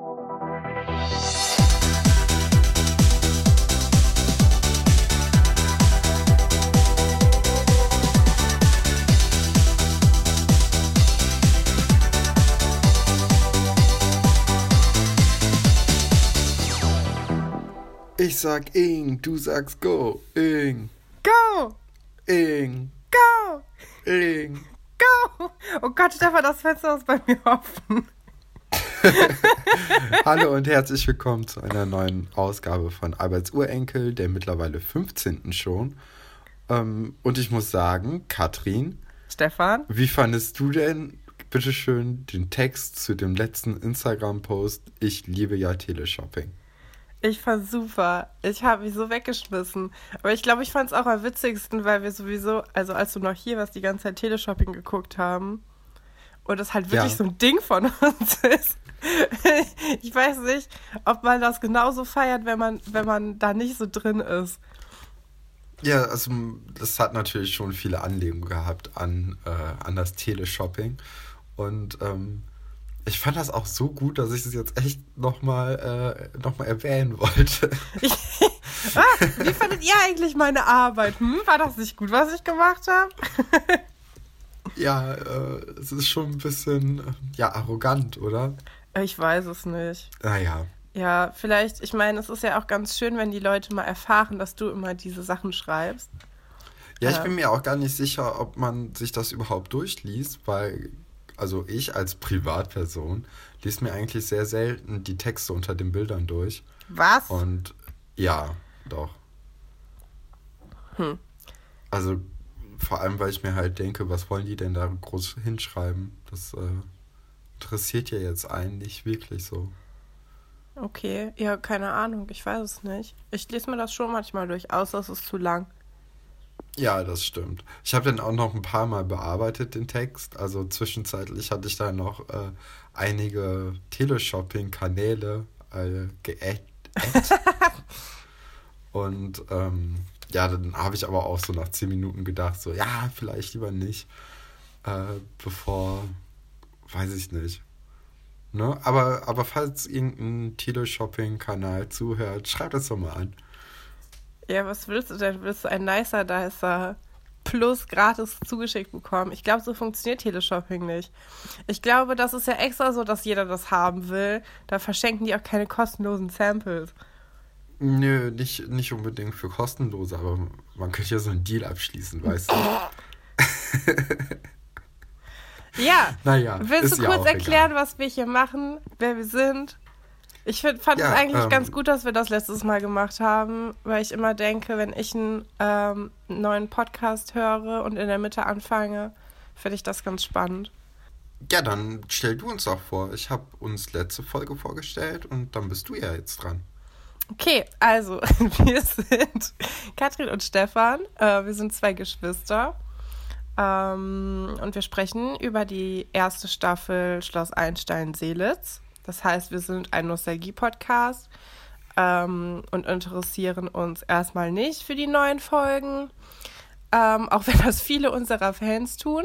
Ich sag Ing, du sagst Go. Ing. Go! Ing. Go! Ing. Go! Oh Gott, Stefan, das Fenster ist bei mir offen. Hallo und herzlich willkommen zu einer neuen Ausgabe von Alberts Urenkel, der mittlerweile 15. schon. Ähm, und ich muss sagen, Katrin, Stefan? wie fandest du denn, bitteschön, den Text zu dem letzten Instagram-Post Ich liebe ja Teleshopping? Ich fand's super. Ich habe mich so weggeschmissen. Aber ich glaube, ich fand's auch am witzigsten, weil wir sowieso, also als du noch hier warst, die ganze Zeit Teleshopping geguckt haben. Und das halt wirklich Ja. so ein Ding von uns ist. Ich weiß nicht, ob man das genauso feiert, wenn man, wenn man da nicht so drin ist. Ja, also das hat natürlich schon viele Anlegungen gehabt an, äh, an das Teleshopping. Und ähm, ich fand das auch so gut, dass ich es jetzt echt nochmal äh, noch mal erwähnen wollte. Ah, wie fandet ihr eigentlich meine Arbeit? Hm? War das nicht gut, was ich gemacht habe? ja, äh, es ist schon ein bisschen äh, ja, arrogant, oder? Ich weiß es nicht. Naja. Ja, vielleicht, ich meine, es ist ja auch ganz schön, wenn die Leute mal erfahren, dass du immer diese Sachen schreibst. Ja, ich Ja. bin mir auch gar nicht sicher, ob man sich das überhaupt durchliest, weil, also ich als Privatperson lese mir eigentlich sehr selten die Texte unter den Bildern durch. Was? Und ja, doch. Hm. Also vor allem, weil ich mir halt denke, was wollen die denn da groß hinschreiben? Das äh, interessiert ja jetzt einen nicht wirklich so. Okay, ja, keine Ahnung, ich weiß es nicht. Ich lese mir das schon manchmal durch, außer es ist zu lang. Ja, das stimmt. Ich habe den auch noch ein paar Mal bearbeitet, den Text. Also zwischenzeitlich hatte ich da noch äh, einige Teleshopping-Kanäle äh, geaddet. Und ähm, ja, dann habe ich aber auch so nach zehn Minuten gedacht, so, ja, vielleicht lieber nicht. Äh, bevor, weiß ich nicht. Ne? Aber, aber falls irgendein Teleshopping-Kanal zuhört, schreibt es doch mal an. Ja, was willst du denn? Willst du ein nicer Dicer plus gratis zugeschickt bekommen? Ich glaube, so funktioniert Teleshopping nicht. Ich glaube, das ist ja extra so, dass jeder das haben will. Da verschenken die auch keine kostenlosen Samples. Nö, nicht, nicht unbedingt für kostenlose, aber man könnte ja so einen Deal abschließen, weißt du? Ja, Naja, willst du ja kurz auch erklären, egal. was wir hier machen, wer wir sind? Ich find, fand Ja, es eigentlich ähm, ganz gut, dass wir das letztes Mal gemacht haben, weil ich immer denke, wenn ich einen ähm, neuen Podcast höre und in der Mitte anfange, finde ich das ganz spannend. Ja, dann stell du uns doch vor. Ich habe uns letzte Folge vorgestellt und dann bist du ja jetzt dran. Okay, also wir sind Katrin und Stefan. Äh, wir sind zwei Geschwister. Ähm, und wir sprechen über die erste Staffel Schloss Einstein-Seelitz. Das heißt, wir sind ein Nostalgie-Podcast ähm, und interessieren uns erstmal nicht für die neuen Folgen, ähm, auch wenn das viele unserer Fans tun.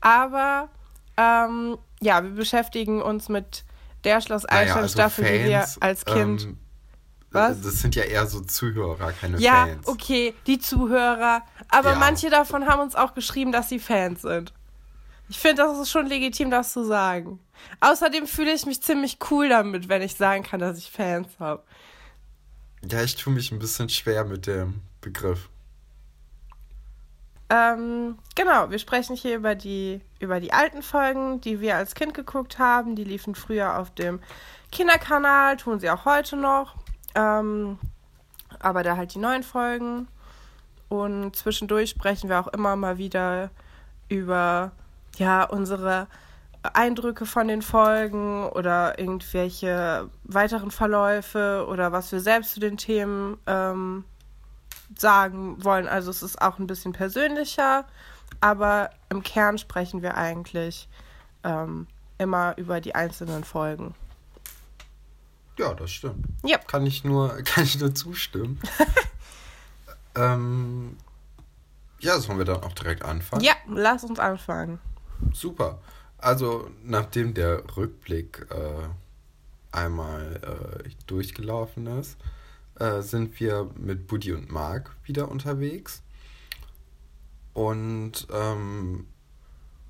Aber ähm, ja, wir beschäftigen uns mit der Schloss Naja, also Einstein-Staffel, die wir als Kind. Was? Das sind ja eher so Zuhörer, keine Ja, Fans. okay, die Zuhörer. Aber Ja. manche davon haben uns auch geschrieben, dass sie Fans sind. Ich finde, das ist schon legitim, das zu sagen. Außerdem fühle ich mich ziemlich cool damit, wenn ich sagen kann, dass ich Fans habe. Ja, ich tue mich ein bisschen schwer mit dem Begriff. Ähm, genau, wir sprechen hier über die, über die alten Folgen, die wir als Kind geguckt haben. Die liefen früher auf dem Kinderkanal, tun sie auch heute noch. Ähm, aber da halt die neuen Folgen. Und zwischendurch sprechen wir auch immer mal wieder über ja, unsere Eindrücke von den Folgen oder irgendwelche weiteren Verläufe oder was wir selbst zu den Themen ähm, sagen wollen. Also es ist auch ein bisschen persönlicher, aber im Kern sprechen wir eigentlich ähm, immer über die einzelnen Folgen. Ja, das stimmt. Ja. Kann ich nur, kann ich nur zustimmen. ähm, ja, sollen wir dann auch direkt anfangen? Ja, lass uns anfangen. Super. Also, nachdem der Rückblick äh, einmal äh, durchgelaufen ist, äh, sind wir mit Buddy und Mark wieder unterwegs. Und ähm,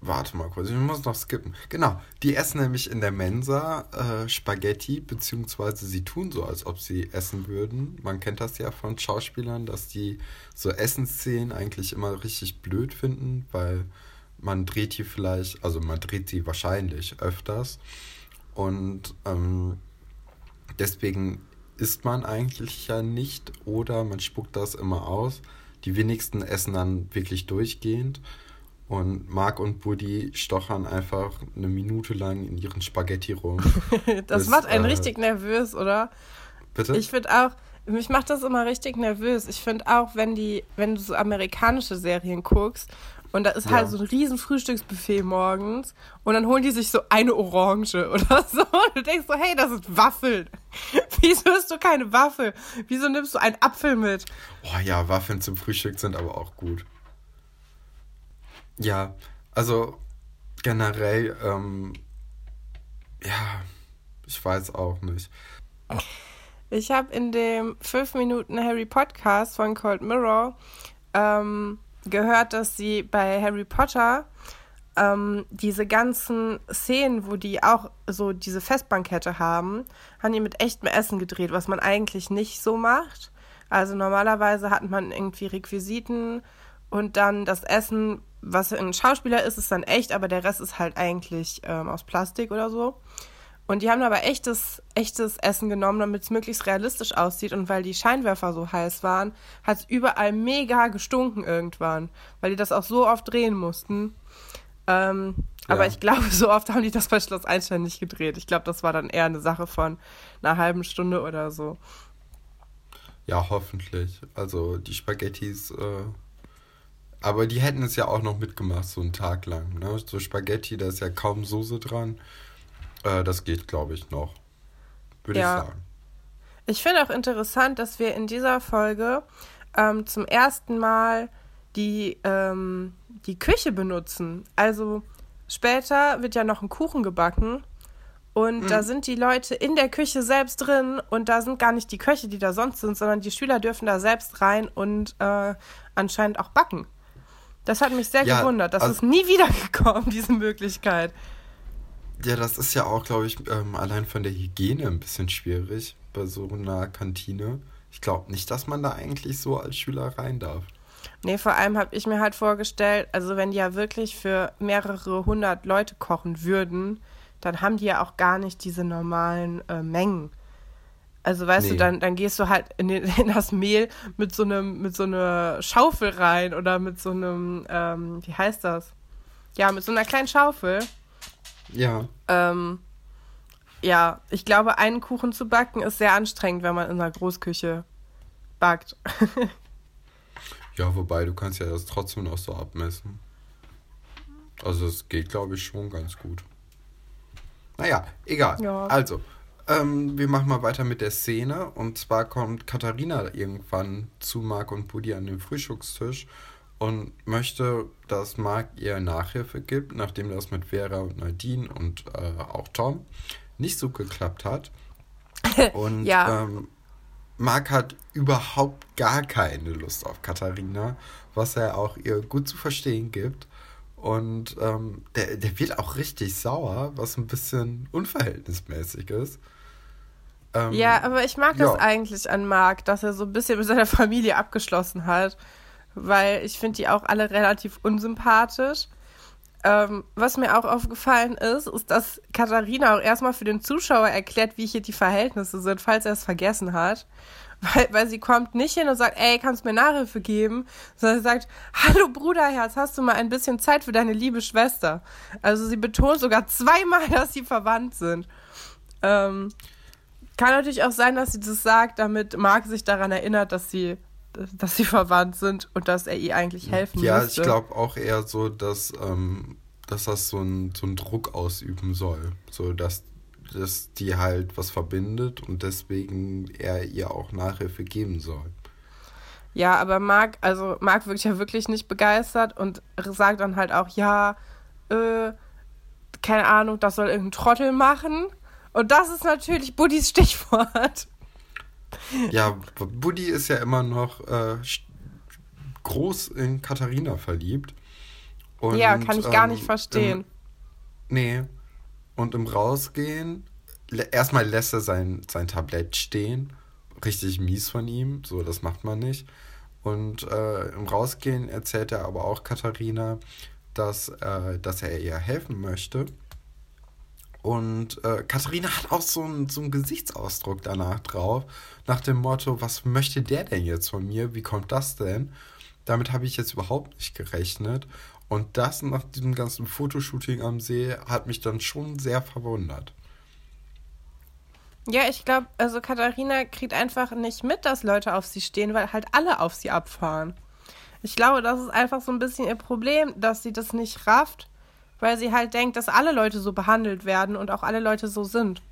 warte mal kurz, ich muss noch skippen. Genau, die essen nämlich in der Mensa äh, Spaghetti, beziehungsweise sie tun so, als ob sie essen würden. Man kennt das ja von Schauspielern, dass die so Essensszenen eigentlich immer richtig blöd finden, weil man dreht die vielleicht, also man dreht sie wahrscheinlich öfters. Und ähm, deswegen isst man eigentlich ja nicht oder man spuckt das immer aus. Die wenigsten essen dann wirklich durchgehend. Und Mark und Buddy stochern einfach eine Minute lang in ihren Spaghetti rum. das bis, macht einen äh, richtig nervös, oder? Bitte? Ich finde auch, mich macht das immer richtig nervös. Ich finde auch, wenn die, wenn du so amerikanische Serien guckst und da ist ja. halt so ein riesen Frühstücksbuffet morgens und dann holen die sich so eine Orange oder so. Und du denkst so, hey, das ist Waffeln. Wieso hast du keine Waffel? Wieso nimmst du einen Apfel mit? Oh ja, Waffeln zum Frühstück sind aber auch gut. Ja, also generell, ähm, ja, ich weiß auch nicht. Ich habe in dem 5 Minuten Harry Podcast von Cold Mirror ähm, gehört, dass sie bei Harry Potter ähm, diese ganzen Szenen, wo die auch so diese Festbankette haben, haben die mit echtem Essen gedreht, was man eigentlich nicht so macht. Also normalerweise hat man irgendwie Requisiten und dann das Essen, was ein Schauspieler ist, ist dann echt, aber der Rest ist halt eigentlich ähm, aus Plastik oder so. Und die haben aber echtes, echtes Essen genommen, damit es möglichst realistisch aussieht. Und weil die Scheinwerfer so heiß waren, hat es überall mega gestunken irgendwann. Weil die das auch so oft drehen mussten. Ähm, ja. Aber ich glaube, so oft haben die das bei Schloss Einstein nicht gedreht. Ich glaube, das war dann eher eine Sache von einer halben Stunde oder so. Ja, hoffentlich. Also die Spaghettis, äh, aber die hätten es ja auch noch mitgemacht, so einen Tag lang. Ne? So Spaghetti, da ist ja kaum Soße dran. Äh, das geht, glaube ich, noch. Würde ja. ich sagen. Ich finde auch interessant, dass wir in dieser Folge ähm, zum ersten Mal die, ähm, die Küche benutzen. Also später wird ja noch ein Kuchen gebacken und mhm. da sind die Leute in der Küche selbst drin und da sind gar nicht die Köche, die da sonst sind, sondern die Schüler dürfen da selbst rein und äh, anscheinend auch backen. Das hat mich sehr ja, gewundert. Das also, ist nie wiedergekommen, diese Möglichkeit. Ja, das ist ja auch, glaube ich, ähm, allein von der Hygiene ein bisschen schwierig bei so einer Kantine. Ich glaube nicht, dass man da eigentlich so als Schüler rein darf. Nee, vor allem habe ich mir halt vorgestellt, also wenn die ja wirklich für mehrere hundert Leute kochen würden, dann haben die ja auch gar nicht diese normalen äh, Mengen. Also weißt nee. du, dann, dann gehst du halt in, den, in, das Mehl mit so einem, mit so einer Schaufel rein oder mit so einem, ähm, wie heißt das? Ja, mit so einer kleinen Schaufel. Ja. Ähm, ja, ich glaube, einen Kuchen zu backen ist sehr anstrengend, wenn man in einer Großküche backt. ja, wobei du kannst ja das trotzdem noch so abmessen. Also es geht, glaube ich, schon ganz gut. Naja, egal. Ja. Also, ähm, wir machen mal weiter mit der Szene. Und zwar kommt Katharina irgendwann zu Marc und Buddy an den Frühstückstisch und möchte, dass Marc ihr Nachhilfe gibt, nachdem das mit Vera und Nadine und äh, auch Tom nicht so geklappt hat. Und ja. ähm, Marc hat überhaupt gar keine Lust auf Katharina, was er auch ihr gut zu verstehen gibt. Und ähm, der, der wird auch richtig sauer, was ein bisschen unverhältnismäßig ist. Ähm, ja, aber ich mag ja. das eigentlich an Marc, dass er so ein bisschen mit seiner Familie abgeschlossen hat weil ich finde die auch alle relativ unsympathisch. Ähm, was mir auch aufgefallen ist, ist, dass Katharina auch erstmal für den Zuschauer erklärt, wie hier die Verhältnisse sind, falls er es vergessen hat. Weil, weil sie kommt nicht hin und sagt, ey, kannst du mir Nachhilfe geben? Sondern sie sagt, hallo Bruderherz, hast du mal ein bisschen Zeit für deine liebe Schwester? Also sie betont sogar zweimal, dass sie verwandt sind. Ähm, kann natürlich auch sein, dass sie das sagt, damit Marc sich daran erinnert, dass sie dass sie verwandt sind und dass er ihr eigentlich helfen ja, müsste. Ja, ich glaube auch eher so, dass, ähm, dass das so ein, so einen Druck ausüben soll. So, dass, dass die halt was verbindet und deswegen er ihr auch Nachhilfe geben soll. Ja, aber Marc, also Marc wirkt ja wirklich nicht begeistert und sagt dann halt auch, ja, äh, keine Ahnung, das soll irgendein Trottel machen. Und das ist natürlich Buddys Stichwort. Ja, Buddy ist ja immer noch äh, groß in Katharina verliebt. Und, ja, kann ich gar nicht ähm, verstehen. Im, nee. Und im Rausgehen, erstmal lässt er sein, sein Tablett stehen. Richtig mies von ihm. So, das macht man nicht. Und äh, im Rausgehen erzählt er aber auch Katharina, dass, äh, dass er ihr helfen möchte. Und äh, Katharina hat auch so einen, so einen Gesichtsausdruck danach drauf, nach dem Motto, was möchte der denn jetzt von mir? Wie kommt das denn? Damit habe ich jetzt überhaupt nicht gerechnet. Und das nach diesem ganzen Fotoshooting am See hat mich dann schon sehr verwundert. Ja, ich glaube, also Katharina kriegt einfach nicht mit, dass Leute auf sie stehen, weil halt alle auf sie abfahren. Ich glaube, das ist einfach so ein bisschen ihr Problem, dass sie das nicht rafft, weil sie halt denkt, dass alle Leute so behandelt werden und auch alle Leute so sind.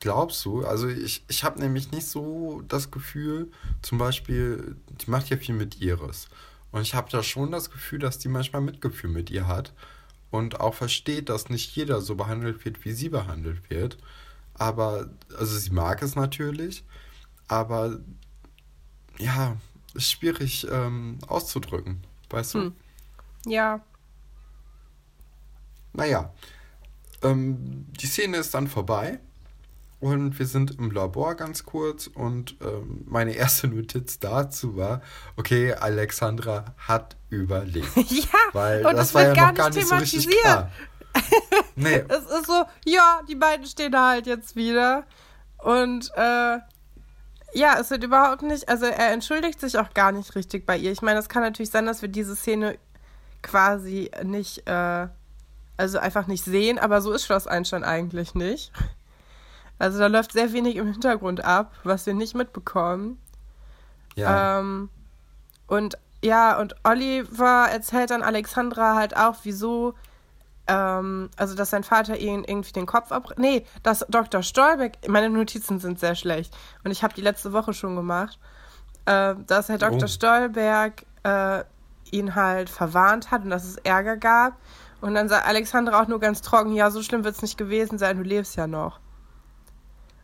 Glaubst du? Also ich, ich habe nämlich nicht so das Gefühl, zum Beispiel, die macht ja viel mit Iris. Und ich habe da schon das Gefühl, dass die manchmal Mitgefühl mit ihr hat und auch versteht, dass nicht jeder so behandelt wird, wie sie behandelt wird. Aber, also sie mag es natürlich, aber ja, ist schwierig ähm, auszudrücken, weißt du? Hm. Ja. Naja, ähm, die Szene ist dann vorbei und wir sind im Labor ganz kurz und ähm, meine erste Notiz dazu war, okay, Alexandra hat überlebt. ja, weil und das, das war ja noch gar nicht so richtig klar. nee. Es ist so, ja, die beiden stehen da halt jetzt wieder und äh, ja, es wird überhaupt nicht, also er entschuldigt sich auch gar nicht richtig bei ihr. Ich meine, es kann natürlich sein, dass wir diese Szene quasi nicht, äh, also einfach nicht sehen, aber so ist Schloss Einstein eigentlich nicht. Also da läuft sehr wenig im Hintergrund ab, was wir nicht mitbekommen. Ja. Ähm, und ja, und Oliver erzählt dann Alexandra halt auch, wieso ähm, also dass sein Vater ihn irgendwie den Kopf ab... Nee, dass Dr. Stolbeck... Meine Notizen sind sehr schlecht und ich habe die letzte Woche schon gemacht. Äh, dass Herr Dr. Oh. Stolberg äh, ihn halt verwarnt hat und dass es Ärger gab. Und dann sagt Alexandra auch nur ganz trocken, ja, so schlimm wird es nicht gewesen sein, du lebst ja noch.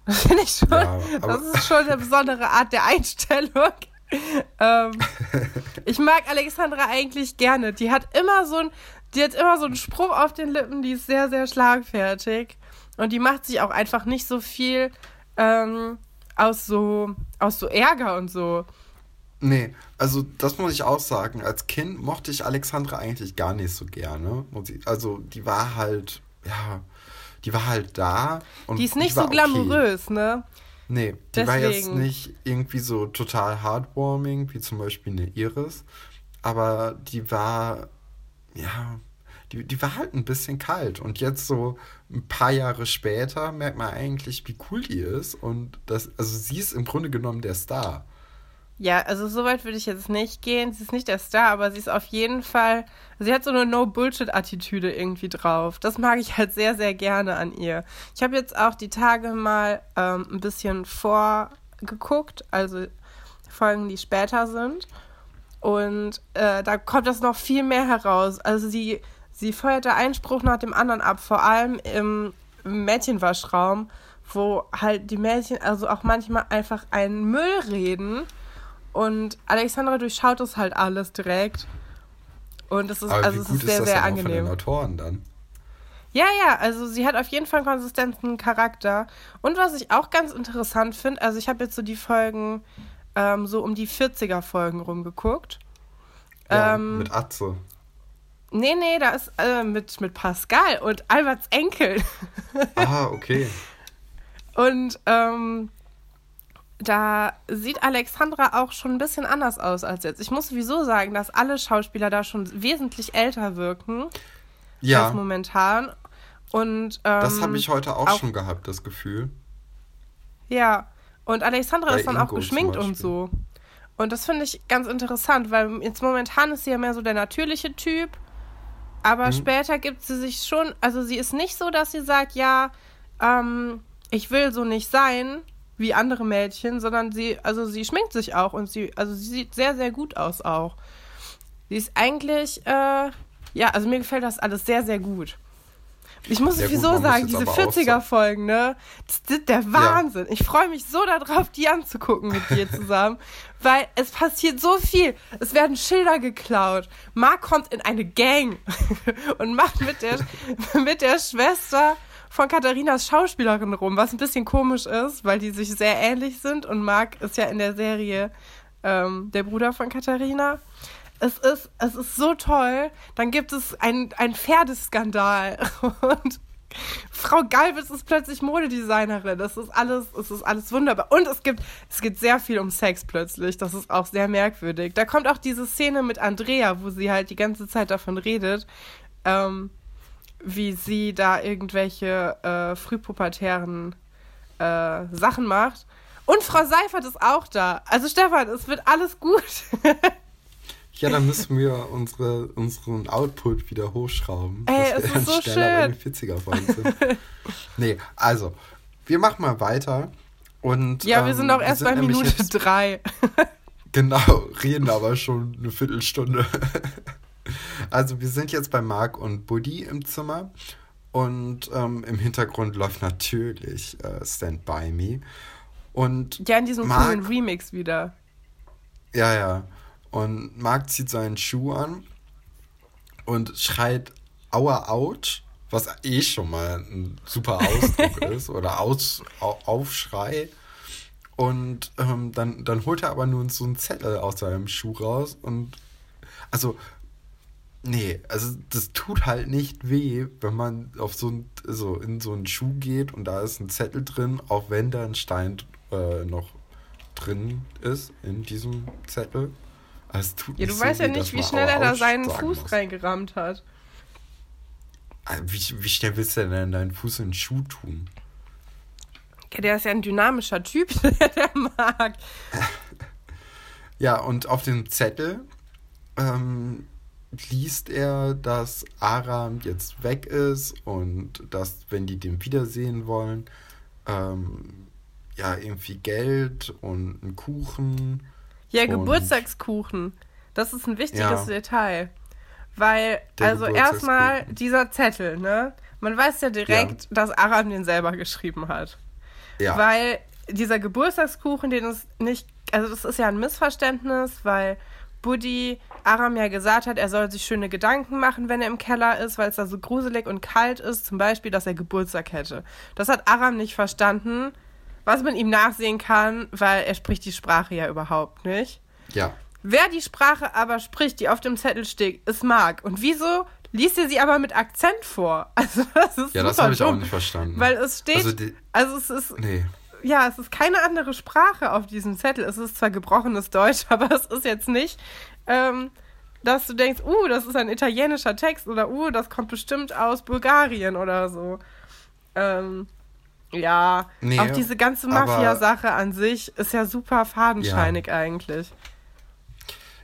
Das finde ich schon, ja, das ist schon eine besondere Art der Einstellung. ähm, ich mag Alexandra eigentlich gerne. Die hat immer so ein, die hat immer so einen Spruch auf den Lippen, die ist sehr, sehr schlagfertig. Und die macht sich auch einfach nicht so viel ähm, aus, so, aus so Ärger und so. Nee, also das muss ich auch sagen. Als Kind mochte ich Alexandra eigentlich gar nicht so gerne. Also die war halt, ja, die war halt da. Und die ist nicht die so glamourös, okay. ne? Nee, die Deswegen. war jetzt nicht irgendwie so total heartwarming, wie zum Beispiel eine Iris. Aber die war, ja, die, die war halt ein bisschen kalt. Und jetzt so ein paar Jahre später merkt man eigentlich, wie cool die ist. Und das, also sie ist im Grunde genommen der Star. Ja, also so weit würde ich jetzt nicht gehen. Sie ist nicht der Star, aber sie ist auf jeden Fall. Sie hat so eine No-Bullshit-Attitüde irgendwie drauf. Das mag ich halt sehr, sehr gerne an ihr. Ich habe jetzt auch die Tage mal ähm, ein bisschen vorgeguckt, also Folgen, die später sind. Und äh, da kommt das noch viel mehr heraus. Also sie Sie feuerte einen Spruch nach dem anderen ab, vor allem im Mädchenwaschraum, wo halt die Mädchen also auch manchmal einfach einen Müll reden. Und Alexandra durchschaut das halt alles direkt. Und es ist, Aber also es ist sehr, ist sehr angenehm. Von den Autoren dann? Ja, ja, also sie hat auf jeden Fall einen konsistenten Charakter. Und was ich auch ganz interessant finde, also ich habe jetzt so die Folgen ähm, so um die 40er-Folgen rumgeguckt. Ja, ähm, mit Atze. Nee, nee, da ist äh, mit, mit Pascal und Alberts Enkel. Ah, okay. Und ähm, da sieht Alexandra auch schon ein bisschen anders aus als jetzt. Ich muss sowieso sagen, dass alle Schauspieler da schon wesentlich älter wirken ja. als momentan. Und, ähm, das habe ich heute auch, auch, schon gehabt, das Gefühl. Ja, und Alexandra Bei ist dann Ingo auch geschminkt und so. Und das finde ich ganz interessant, weil jetzt momentan ist sie ja mehr so der natürliche Typ. Aber mhm. später gibt sie sich schon, also sie ist nicht so, dass sie sagt, ja, ähm, ich will so nicht sein wie andere Mädchen, sondern sie, also sie schminkt sich auch und sie, also sie sieht sehr, sehr gut aus auch. Sie ist eigentlich, äh, ja, also mir gefällt das alles sehr, sehr gut. Ich muss ja, sowieso sagen, diese 40er-Folgen, ne? Das ist der Wahnsinn. Ja. Ich freue mich so darauf, die anzugucken mit dir zusammen. weil es passiert so viel. Es werden Schilder geklaut. Mark kommt in eine Gang und macht mit der, mit der Schwester von Katharinas Schauspielerin rum, was ein bisschen komisch ist, weil die sich sehr ähnlich sind und Mark ist ja in der Serie ähm, der Bruder von Katharina. Es ist, es ist so toll. Dann gibt es einen Pferdeskandal und Frau Galbitz ist plötzlich Modedesignerin. Das ist alles, es ist alles wunderbar. Und es gibt, es geht sehr viel um Sex plötzlich. Das ist auch sehr merkwürdig. Da kommt auch diese Szene mit Andrea, wo sie halt die ganze Zeit davon redet, ähm, wie sie da irgendwelche äh, frühpubertären äh, Sachen macht. Und Frau Seifert ist auch da. Also Stefan, es wird alles gut. Ja, dann müssen wir unsere, unseren Output wieder hochschrauben. Ey, dass es ist so schön. 40er Folgen sind. nee, also, wir machen mal weiter. Und, ja, wir sind ähm, auch erst bei Minute drei. genau, reden aber schon eine Viertelstunde. Also, wir sind jetzt bei Marc und Buddy im Zimmer. Und ähm, im Hintergrund läuft natürlich äh, Stand By Me. Und ja, in diesem Mark, coolen Remix wieder. Ja, ja. Und Marc zieht seinen Schuh an und schreit Aua Autsch, was eh schon mal ein super Ausdruck ist oder Aus, Aufschrei. Und ähm, dann, dann holt er aber nun so einen Zettel aus seinem Schuh raus und also nee, also das tut halt nicht weh, wenn man auf so ein, so in so einen Schuh geht und da ist ein Zettel drin, auch wenn da ein Stein äh, noch drin ist in diesem Zettel. Also ja, du so weißt ja nicht, wie schnell er da seinen Fuß muss. reingerammt hat. Ah, wie, wie schnell willst du denn deinen Fuß in den Schuh tun? Ja, der ist ja ein dynamischer Typ, der mag. Ja, und auf dem Zettel ähm, liest er, dass Aram jetzt weg ist und dass, wenn die den wiedersehen wollen, ähm, ja, irgendwie Geld und einen Kuchen ja, Geburtstagskuchen. Das ist ein wichtiges ja. Detail. Weil, Der also erstmal dieser Zettel, ne? Man weiß ja direkt, ja. dass Aram den selber geschrieben hat. Ja. Weil dieser Geburtstagskuchen, den ist nicht, also das ist ja ein Missverständnis, weil Buddy Aram ja gesagt hat, er soll sich schöne Gedanken machen, wenn er im Keller ist, weil es da so gruselig und kalt ist, zum Beispiel, dass er Geburtstag hätte. Das hat Aram nicht verstanden was man ihm nachsehen kann, weil er spricht die Sprache ja überhaupt nicht. Ja. Wer die Sprache aber spricht, die auf dem Zettel steht, ist Mark. Und wieso liest er sie aber mit Akzent vor? Also das ist Ja, das habe ich auch nicht verstanden. Weil es steht, also, die, also es ist nee. Ja, es ist keine andere Sprache auf diesem Zettel. Es ist zwar gebrochenes Deutsch, aber es ist jetzt nicht, ähm, dass du denkst, uh, das ist ein italienischer Text oder uh, das kommt bestimmt aus Bulgarien oder so. Ähm, ja, nee, auch diese ganze Mafia-Sache an sich ist ja super fadenscheinig ja. eigentlich.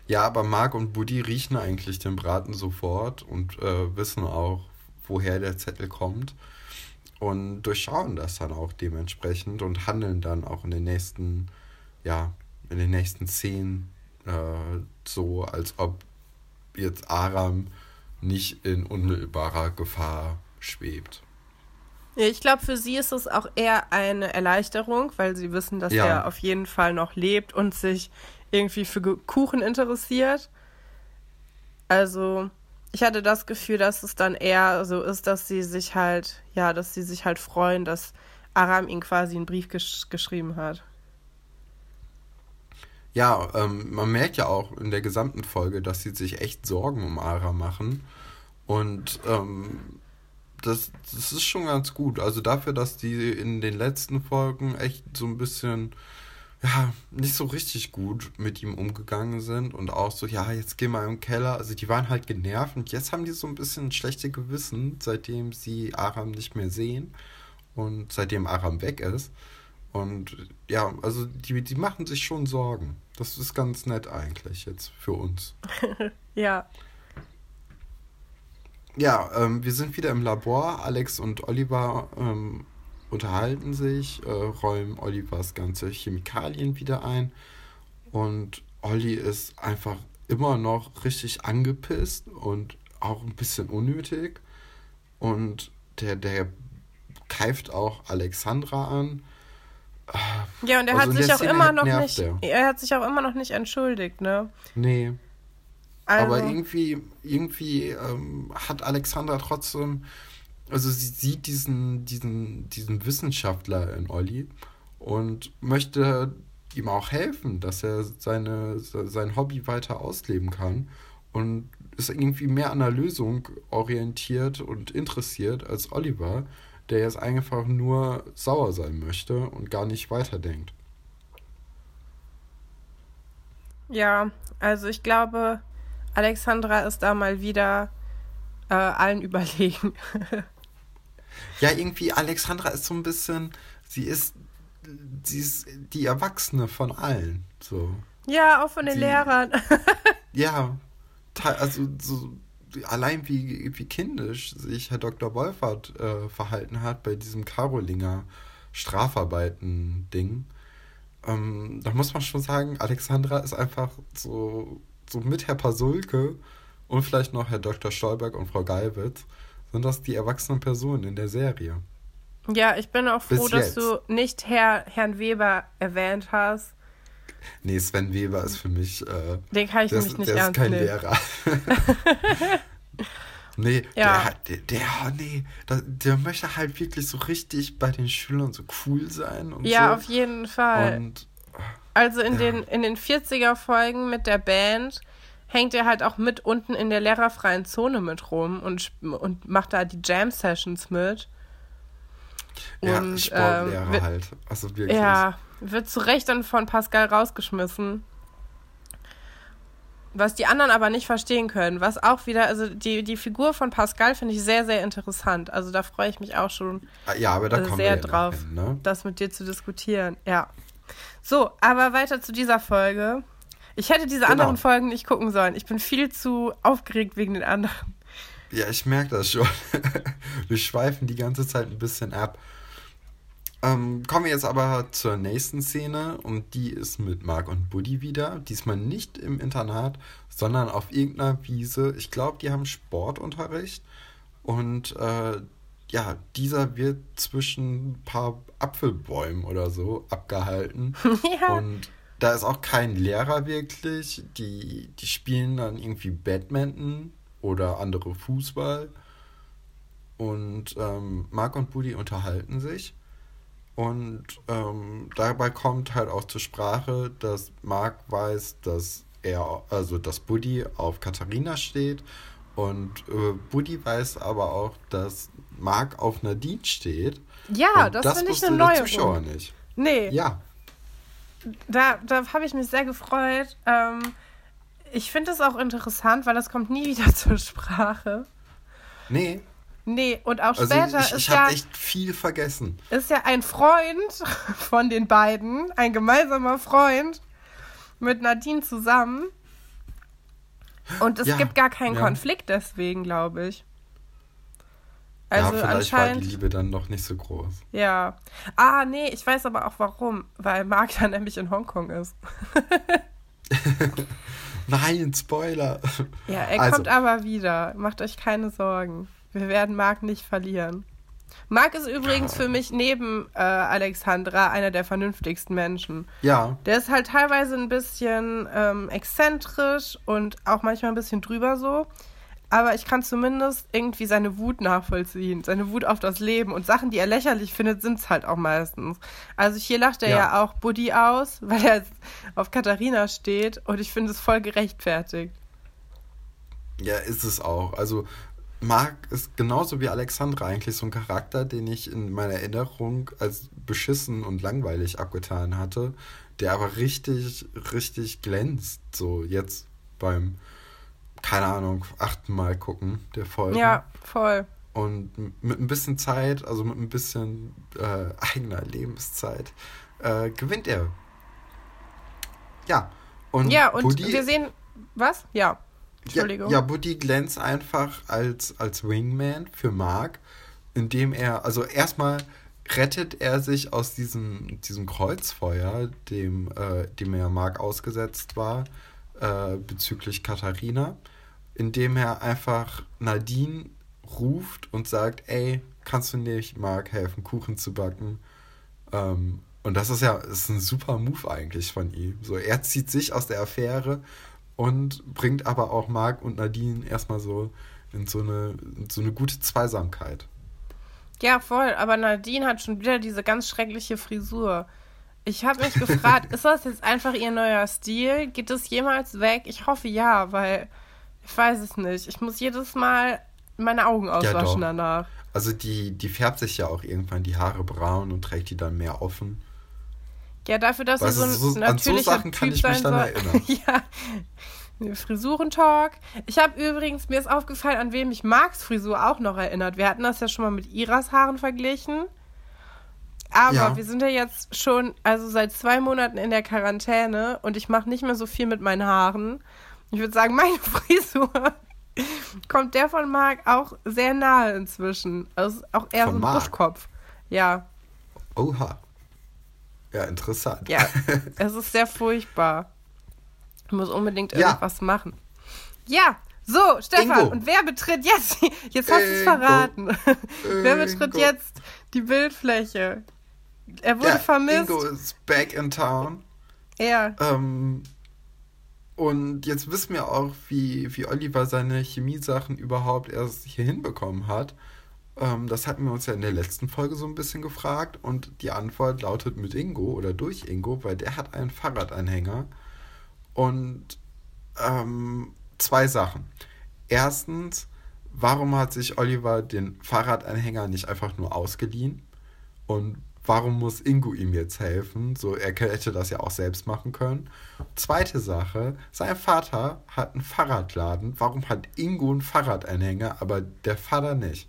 Ja, aber Marc und Buddy riechen eigentlich den Braten sofort und äh, wissen auch, woher der Zettel kommt und durchschauen das dann auch dementsprechend und handeln dann auch in den nächsten, ja, in den nächsten Szenen äh, so, als ob jetzt Aram nicht in unmittelbarer Gefahr schwebt. Ja, ich glaube, für sie ist es auch eher eine Erleichterung, weil sie wissen, dass ja. er auf jeden Fall noch lebt und sich irgendwie für Kuchen interessiert. Also, ich hatte das Gefühl, dass es dann eher so ist, dass sie sich halt, ja, dass sie sich halt freuen, dass Aram ihnen quasi einen Brief gesch geschrieben hat. Ja, ähm, man merkt ja auch in der gesamten Folge, dass sie sich echt Sorgen um Aram machen. Und ähm, das, das ist schon ganz gut. Also dafür, dass die in den letzten Folgen echt so ein bisschen, ja, nicht so richtig gut mit ihm umgegangen sind und auch so, ja, jetzt geh mal im Keller. Also die waren halt genervt und jetzt haben die so ein bisschen schlechte Gewissen, seitdem sie Aram nicht mehr sehen und seitdem Aram weg ist. Und ja, also die, die machen sich schon Sorgen. Das ist ganz nett eigentlich jetzt für uns. ja. Ja, ähm, wir sind wieder im Labor. Alex und Oliver ähm, unterhalten sich, äh, räumen Olivers ganze Chemikalien wieder ein. Und Olli ist einfach immer noch richtig angepisst und auch ein bisschen unnötig. Und der, der keift auch Alexandra an. Ja, und er Also hat der sich auch immer noch nicht, er. er hat sich auch immer noch nicht entschuldigt, ne? Nee. Also, Aber irgendwie, irgendwie ähm, hat Alexandra trotzdem, also sie sieht diesen, diesen, diesen Wissenschaftler in Olli und möchte ihm auch helfen, dass er seine, se- sein Hobby weiter ausleben kann und ist irgendwie mehr an der Lösung orientiert und interessiert als Oliver, der jetzt einfach nur sauer sein möchte und gar nicht weiterdenkt. ja, also ich glaube, Alexandra ist da mal wieder äh, allen überlegen. Ja, irgendwie Alexandra ist so ein bisschen, sie ist, sie ist die Erwachsene von allen. So. ja, auch von den Sie- Lehrern. Ja, also so allein wie, wie kindisch sich Herr Dr. Wolfert äh, verhalten hat bei diesem Karolinger Strafarbeiten-Ding. Ähm, da muss man schon sagen, Alexandra ist einfach so, so mit Herr Pasulke und vielleicht noch Herr Dr. Stolberg und Frau Geiwitz sind das die erwachsenen Personen in der Serie. ja, ich bin auch froh, Bis dass jetzt. du nicht Herr, Herrn Weber erwähnt hast. Nee, Sven Weber ist für mich. Äh, Den kann ich der nämlich ist, nicht der ist ernst kein nehmen. Lehrer. nee, Ja. der, hat- der, der, nee, der, der möchte halt wirklich so richtig bei den Schülern so cool sein und Ja, so. auf jeden Fall. Und Also in Ja. den, in den 40er-Folgen mit der Band hängt er halt auch mit unten in der lehrerfreien Zone mit rum und, und macht da die Jam-Sessions mit. ja, Und, Sportlehrer ähm, wird- halt. Also wirklich. Ja, wird zu Recht dann von Pascal rausgeschmissen. Was die anderen aber nicht verstehen können. Was auch wieder, also die, die Figur von Pascal finde ich sehr, sehr interessant. Also da freue ich mich auch schon, Ah, Ja, aber da kommen sehr drauf, hin, ne? das mit dir zu diskutieren. Ja. So, aber weiter zu dieser Folge. Ich hätte diese Genau. anderen Folgen nicht gucken sollen. Ich bin viel zu aufgeregt wegen den anderen. Ja, ich merke das schon. wir schweifen die ganze Zeit ein bisschen ab. Ähm, kommen wir jetzt aber zur nächsten Szene und die ist mit Mark und Buddy wieder. Diesmal nicht im Internat, sondern auf irgendeiner Wiese. Ich glaube, die haben Sportunterricht und äh, ja, dieser wird zwischen ein paar Apfelbäumen oder so abgehalten. ja. Und da ist auch kein Lehrer wirklich. Die, die spielen dann irgendwie Badminton oder andere Fußball. Und ähm, Mark und Buddy unterhalten sich. Und ähm, dabei kommt halt auch zur Sprache, dass Mark weiß, dass er, also dass Buddy auf Katharina steht. Und äh, Buddy weiß aber auch, dass Mark auf Nadine steht. ja, Und das, finde ich eine neue Zuschauer nicht. Nee, Ja. Da, da habe ich mich sehr gefreut. Ähm, ich finde es auch interessant, weil das kommt nie wieder zur Sprache. Nee, Nee, und auch Also später ich, ist, ich ja, habe echt viel vergessen. ist ja ein Freund von den beiden, ein gemeinsamer Freund mit Nadine zusammen. Und es Ja, gibt gar keinen ja. Konflikt deswegen, glaube ich. Ja, Also vielleicht war die Liebe dann noch nicht so groß. ja. Ah, nee, ich weiß aber auch warum, weil Marc dann nämlich in Hongkong ist. Nein, Spoiler. Ja, er Also. kommt aber wieder. Macht euch keine Sorgen. Wir werden Marc nicht verlieren. Marc ist übrigens für mich neben äh, Alexandra einer der vernünftigsten Menschen. Ja, Der ist halt teilweise ein bisschen ähm, exzentrisch und auch manchmal ein bisschen drüber so. Aber ich kann zumindest irgendwie seine Wut nachvollziehen. Seine Wut auf das Leben. Und Sachen, die er lächerlich findet, sind es halt auch meistens. Also hier lacht er ja, Ja. auch Buddy aus, weil er auf Katharina steht. Und ich finde es voll gerechtfertigt. ja, ist es auch. Also Marc ist genauso wie Alexandra eigentlich so ein Charakter, den ich in meiner Erinnerung als beschissen und langweilig abgetan hatte, der aber richtig, richtig glänzt. So jetzt beim, keine Ahnung, achten Mal gucken der Folge. Ja, voll. Und mit ein bisschen Zeit, also mit ein bisschen äh, eigener Lebenszeit, äh, gewinnt er. Ja. Und Ja, und Buddy, wir sehen. Was? Ja. ja, Entschuldigung. ja, Buddy glänzt einfach als, als Wingman für Mark, indem er, also erstmal rettet er sich aus diesem, diesem Kreuzfeuer, dem, äh, dem er Mark ausgesetzt war, äh, bezüglich Katharina, indem er einfach Nadine ruft und sagt, ey, kannst du nicht Mark helfen, Kuchen zu backen? Ähm, und das ist ja ist ein super Move eigentlich von ihm. So, er zieht sich aus der Affäre und bringt aber auch Mark und Nadine erstmal so in so eine, in so eine gute Zweisamkeit. Ja, voll. Aber Nadine hat schon wieder diese ganz schreckliche Frisur. Ich habe mich gefragt, ist das jetzt einfach ihr neuer Stil? Geht das jemals weg? Ich hoffe ja, weil ich weiß es nicht. Ich muss jedes Mal meine Augen auswaschen ja, danach. Also die, die färbt sich ja auch irgendwann die Haare braun und trägt die dann mehr offen. Ja, dafür, dass weißt sie so ein so, natürlicher an so Sachen kann typ ich mich dann soll. erinnern. ja, Frisurentalk. Ich habe übrigens, mir ist aufgefallen, an wem mich Marks Frisur auch noch erinnert. Wir hatten das ja schon mal mit Iras Haaren verglichen. Aber ja. wir sind ja jetzt schon, also seit zwei Monaten in der Quarantäne und ich mache nicht mehr so viel mit meinen Haaren. Ich würde sagen, meine Frisur kommt der von Marc auch sehr nahe inzwischen. Also auch eher von so ein Marc? Buschkopf. Ja. Oha. Ja, interessant. Ja, es ist sehr furchtbar. Ich muss unbedingt irgendwas ja. machen. Ja, so, Stefan, Ingo. und wer betritt jetzt? Jetzt hast du es verraten. wer betritt jetzt die Bildfläche? Er wurde ja, vermisst. Ingo ist back in town. Ja. Ähm, und jetzt wissen wir auch, wie, wie Oliver seine Chemiesachen überhaupt erst hier hinbekommen hat. Ähm, das hatten wir uns ja in der letzten Folge so ein bisschen gefragt. Und die Antwort lautet mit Ingo oder durch Ingo, weil der hat einen Fahrradanhänger. Und ähm, zwei Sachen. Erstens, warum hat sich Oliver den Fahrradanhänger nicht einfach nur ausgeliehen? Und warum muss Ingo ihm jetzt helfen? So, er hätte das ja auch selbst machen können. Zweite Sache, sein Vater hat einen Fahrradladen. Warum hat Ingo einen Fahrradanhänger, aber der Vater nicht?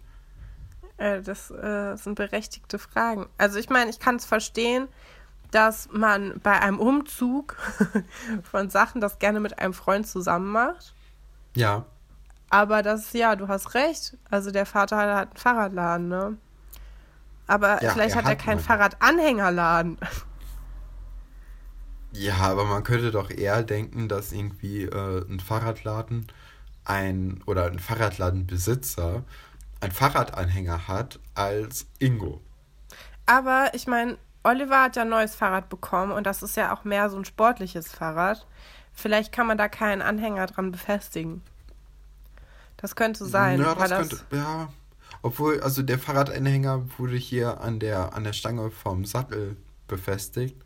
Äh, das äh, sind berechtigte Fragen. Also ich meine, ich kann es verstehen, dass man bei einem Umzug von Sachen das gerne mit einem Freund zusammen macht. Ja. Aber das, ja, du hast recht. Also der Vater hat einen Fahrradladen, ne? Aber ja, vielleicht er hat er keinen Fahrradanhängerladen. Ja, aber man könnte doch eher denken, dass irgendwie äh, ein Fahrradladen ein oder ein Fahrradladenbesitzer ein Fahrradanhänger hat als Ingo. Aber ich meine, Oliver hat ja ein neues Fahrrad bekommen und das ist ja auch mehr so ein sportliches Fahrrad. Vielleicht kann man da keinen Anhänger dran befestigen. Das könnte sein. Ja, das, das könnte, ja, obwohl, also der Fahrradanhänger wurde hier an der, an der Stange vom Sattel befestigt.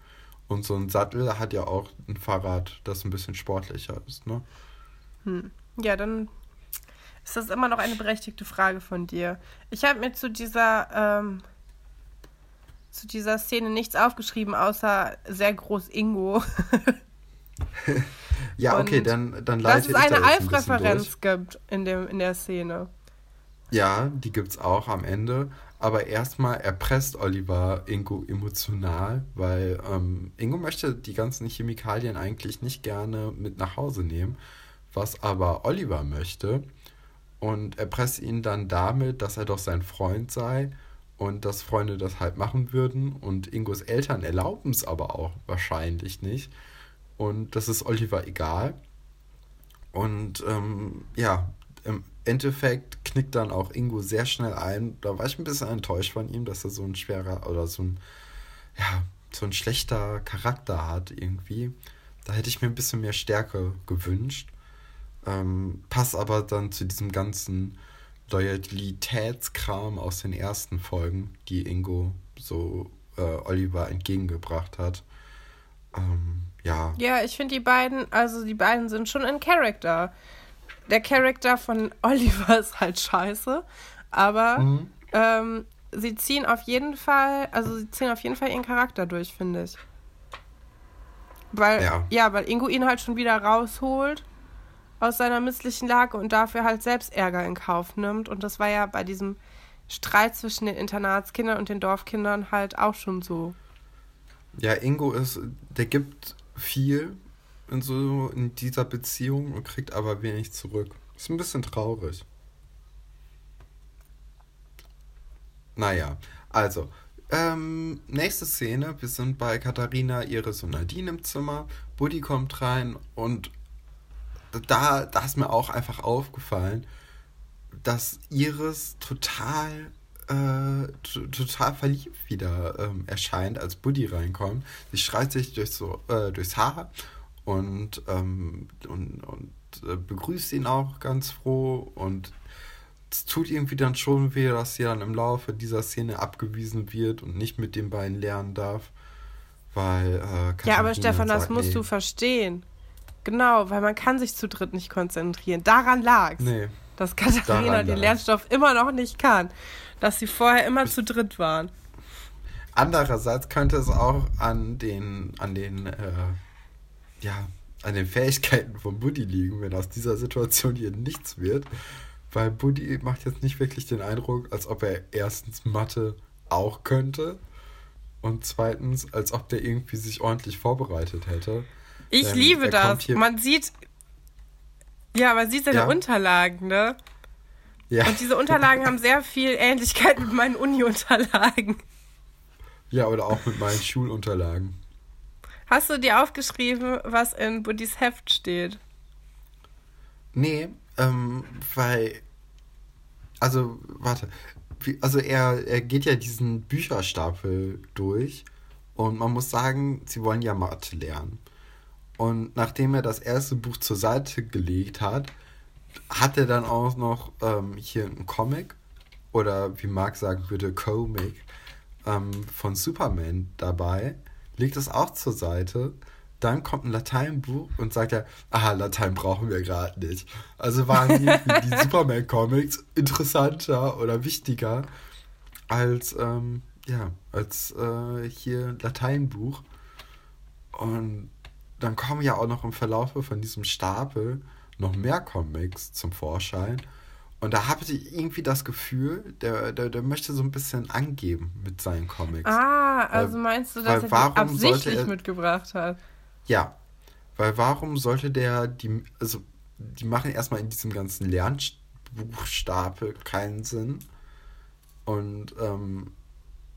Und so ein Sattel hat ja auch ein Fahrrad, das ein bisschen sportlicher ist, ne? Hm. Ja, dann ist das immer noch eine berechtigte Frage von dir. Ich habe mir zu dieser, ähm, zu dieser Szene nichts aufgeschrieben, außer sehr groß Ingo. ja, okay, dann, dann leite Dass es eine Alf-Referenz gibt in, dem, in der Szene. Ja, die gibt's auch am Ende. Aber erstmal erpresst Oliver Ingo emotional, weil ähm, Ingo möchte die ganzen Chemikalien eigentlich nicht gerne mit nach Hause nehmen, was aber Oliver möchte. Und erpresst ihn dann damit, dass er doch sein Freund sei und dass Freunde das halt machen würden. Und Ingos Eltern erlauben es aber auch wahrscheinlich nicht. Und das ist Oliver egal. Und ähm, ja, im Endeffekt knickt dann auch Ingo sehr schnell ein. Da war ich ein bisschen enttäuscht von ihm, dass er so ein schwerer oder so ein, ja, so ein schlechter Charakter hat irgendwie. Da hätte ich mir ein bisschen mehr Stärke gewünscht. Ähm, passt aber dann zu diesem ganzen Loyalitätskram aus den ersten Folgen, die Ingo so äh, Oliver entgegengebracht hat. Ähm, ja. Ja, ich finde die beiden, also die beiden sind schon in Character der Charakter von Oliver ist halt scheiße, aber mhm. ähm, sie ziehen auf jeden Fall, also sie ziehen auf jeden Fall ihren Charakter durch, finde ich. Weil, ja. ja, weil Ingo ihn halt schon wieder rausholt aus seiner misslichen Lage und dafür halt selbst Ärger in Kauf nimmt. Und das war ja bei diesem Streit zwischen den Internatskindern und den Dorfkindern halt auch schon so. Ja, Ingo ist, der gibt viel in so in dieser Beziehung und kriegt aber wenig zurück. Ist ein bisschen traurig. Naja, also, ähm, nächste Szene. Wir sind bei Katharina, Iris und Nadine im Zimmer. Buddy kommt rein und da, da ist mir auch einfach aufgefallen, dass Iris total äh, total verliebt wieder ähm, erscheint, als Buddy reinkommt. Sie schreit sich durch äh, durchs Haar und, ähm, und, und äh, begrüßt ihn auch ganz froh und es tut irgendwie dann schon weh, dass sie dann im Laufe dieser Szene abgewiesen wird und nicht mit den beiden lernen darf. Weil, äh, ja, aber Stefan, das musst nee. du verstehen. Genau, weil man kann sich zu dritt nicht konzentrieren. Daran lag's. Nee. Dass Katharina den Lernstoff immer noch nicht kann. Dass sie vorher immer zu dritt waren. Andererseits könnte es auch an den, an den, äh, ja, an den Fähigkeiten von Buddy liegen, wenn aus dieser Situation hier nichts wird. Weil Buddy macht jetzt nicht wirklich den Eindruck, als ob er erstens Mathe auch könnte und zweitens, als ob der irgendwie sich ordentlich vorbereitet hätte. Ich Denn liebe das. Man sieht, ja, man sieht seine ja. Unterlagen, ne? Ja. Und diese Unterlagen haben sehr viel Ähnlichkeit mit meinen Uni-Unterlagen. Ja, oder auch mit meinen Schulunterlagen. Hast du dir aufgeschrieben, was in Buddys Heft steht? Nee, ähm, weil. Also, warte. Also, er, er geht ja diesen Bücherstapel durch und man muss sagen, sie wollen ja Mathe lernen. Und nachdem er das erste Buch zur Seite gelegt hat, hat er dann auch noch ähm, hier einen Comic oder wie Marc sagen würde, Comic ähm, von Superman dabei legt es auch zur Seite. Dann kommt ein Lateinbuch und sagt er, aha, Latein brauchen wir gerade nicht. Also waren die, die Superman-Comics interessanter oder wichtiger als, ähm, ja, als äh, hier Lateinbuch. Und dann kommen ja auch noch im Verlauf von diesem Stapel noch mehr Comics zum Vorschein. Und da habe ich irgendwie das Gefühl, der, der, der möchte so ein bisschen angeben mit seinen Comics. Ah, also weil, meinst du, dass er die absichtlich er, mitgebracht hat? Ja, weil warum sollte der die, also die machen erstmal in diesem ganzen Lernbuchstapel keinen Sinn. Und ähm,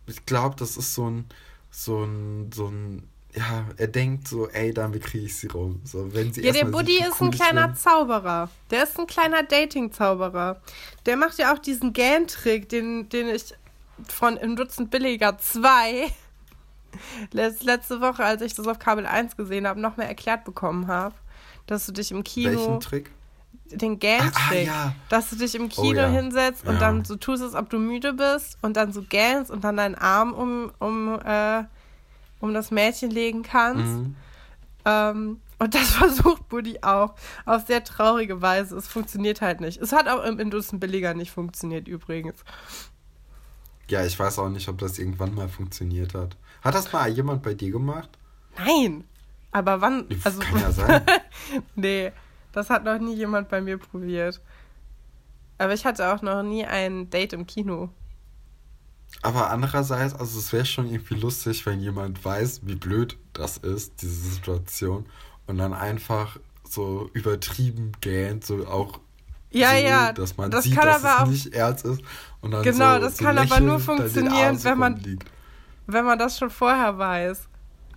ich glaube, das ist so ein, so ein, so ein ja, er denkt so, ey, damit kriege ich sie rum. So, wenn sie ja, der Buddy ist ein kleiner finden. Zauberer. Der ist ein kleiner Dating-Zauberer. Der macht ja auch diesen Gan-Trick, den, den ich von Im Dutzend Billiger 2 letzte Woche, als ich das auf Kabel 1 gesehen habe, noch mehr erklärt bekommen habe. Dass du dich im Kino. Welchen Trick? Den Gan-Trick. Ah, ah, ja. Dass du dich im Kino oh, ja. hinsetzt und ja. dann so tust, als ob du müde bist und dann so gähnst und dann deinen Arm um, um äh, um das Mädchen legen kannst. Mhm. Ähm, und das versucht Buddy auch auf sehr traurige Weise. Es funktioniert halt nicht. Es hat auch im Industen billiger nicht funktioniert übrigens. Ja, ich weiß auch nicht, ob das irgendwann mal funktioniert hat. Hat das mal jemand bei dir gemacht? Nein. Aber wann? Also, Kann ja sein. nee, das hat noch nie jemand bei mir probiert. Aber ich hatte auch noch nie ein Date im Kino. Aber andererseits, also es wäre schon irgendwie lustig, wenn jemand weiß, wie blöd das ist, diese Situation, und dann einfach so übertrieben gähnt, so auch ja, so, ja, dass man das sieht, dass es nicht ernst ist. Und dann genau, so, das so kann aber nur funktionieren, wenn man, wenn man das schon vorher weiß.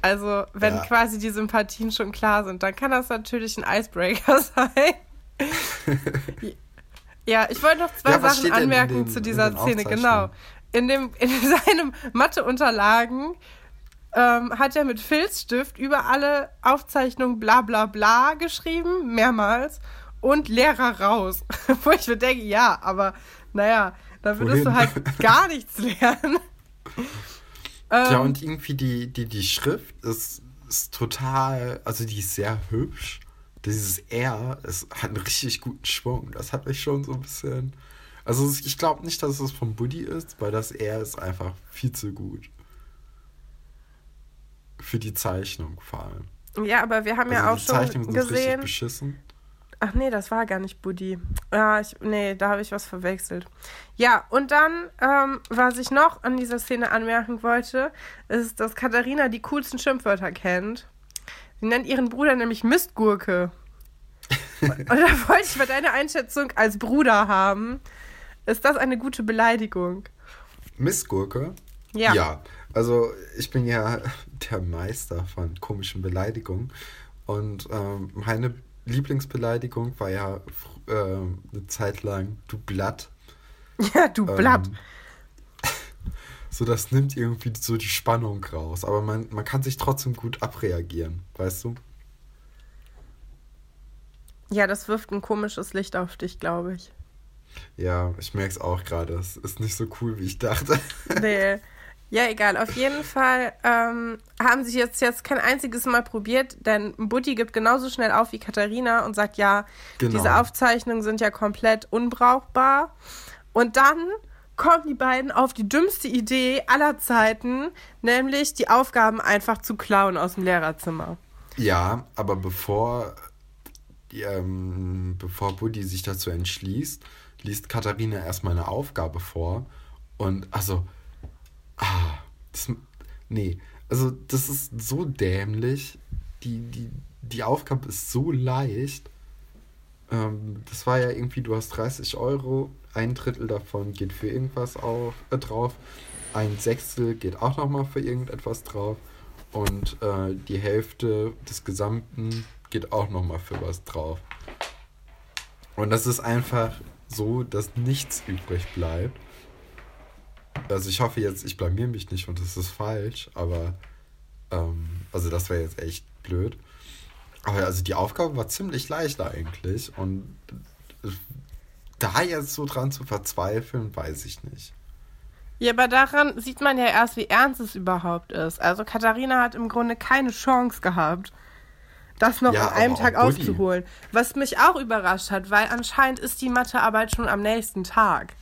Also, wenn ja. quasi die Sympathien schon klar sind, dann kann das natürlich ein Icebreaker sein. ja, ich wollte noch zwei ja, Sachen anmerken den, zu dieser Szene, genau in, dem, in seinem Matheunterlagen ähm, hat er mit Filzstift über alle Aufzeichnungen bla bla bla geschrieben, mehrmals, und Lehrer raus. Wo ich mir denke, ja, aber naja, da würdest Wohin? du halt gar nichts lernen. ja, und irgendwie die, die, die Schrift ist, ist total, also die ist sehr hübsch. Dieses R, es hat einen richtig guten Schwung. Das hat mich schon so ein bisschen also ich glaube nicht, dass es von Buddy ist, weil das R ist einfach viel zu gut. Für die Zeichnung vor allem. Ja, aber wir haben also ja auch schon Zeichnungen gesehen. Richtig beschissen. Ach nee, das war gar nicht Buddy. Ja, ich, nee, da habe ich was verwechselt. Ja, und dann, ähm, was ich noch an dieser Szene anmerken wollte, ist, dass Katharina die coolsten Schimpfwörter kennt. Sie nennt ihren Bruder nämlich Mistgurke. und da wollte ich mal deine Einschätzung als Bruder haben. Ist das eine gute Beleidigung? Missgurke? Ja. Ja. Also ich bin ja der Meister von komischen Beleidigungen. Und ähm, meine Lieblingsbeleidigung war ja äh, eine Zeit lang du Blatt. Ja, du Blatt. Ähm, So, das nimmt irgendwie so die Spannung raus. Aber man, man kann sich trotzdem gut abreagieren, weißt du? Ja, das wirft ein komisches Licht auf dich, glaube ich. Ja, ich merke es auch gerade. Es ist nicht so cool, wie ich dachte. Nee. Ja, egal. Auf jeden Fall ähm, haben sie jetzt, jetzt kein einziges Mal probiert, denn Butti gibt genauso schnell auf wie Katharina und sagt, ja, Genau. diese Aufzeichnungen sind ja komplett unbrauchbar. Und dann kommen die beiden auf die dümmste Idee aller Zeiten, nämlich die Aufgaben einfach zu klauen aus dem Lehrerzimmer. Ja, aber bevor, ähm, bevor Buddy sich dazu entschließt, liest Katharina erstmal eine Aufgabe vor. Und also, ah, das, nee, also das ist so dämlich. Die, die, die Aufgabe ist so leicht. Ähm, das war ja irgendwie, du hast 30 Euro, ein Drittel davon geht für irgendwas auf, äh, drauf, ein Sechstel geht auch nochmal für irgendetwas drauf und äh, die Hälfte des Gesamten geht auch nochmal für was drauf. Und das ist einfach so, dass nichts übrig bleibt. Also ich hoffe jetzt, ich blamier mich nicht und das ist falsch, aber ähm, also das wäre jetzt echt blöd. Aber also die Aufgabe war ziemlich leicht eigentlich und da jetzt so dran zu verzweifeln, weiß ich nicht. Ja, aber daran sieht man ja erst, wie ernst es überhaupt ist. Also Katharina hat im Grunde keine Chance gehabt, das noch Ja, an einem Tag aufzuholen. Was mich auch überrascht hat, weil anscheinend ist die Mathearbeit schon am nächsten Tag.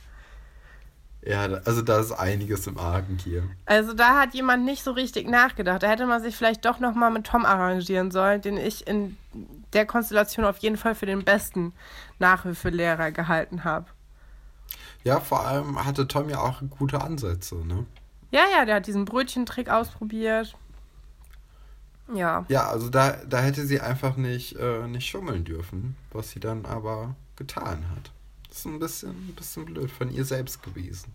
Ja, also da ist einiges im Argen hier. Also da hat jemand nicht so richtig nachgedacht. Da hätte man sich vielleicht doch noch mal mit Tom arrangieren sollen, den ich in der Konstellation auf jeden Fall für den besten Nachhilfelehrer gehalten habe. Ja, vor allem hatte Tom ja auch gute Ansätze, ne? Ja, ja, der hat diesen Brötchentrick ausprobiert. Ja. Ja, also da, da hätte sie einfach nicht, äh, nicht schummeln dürfen, was sie dann aber getan hat. Das ist ein bisschen, ein bisschen blöd von ihr selbst gewesen.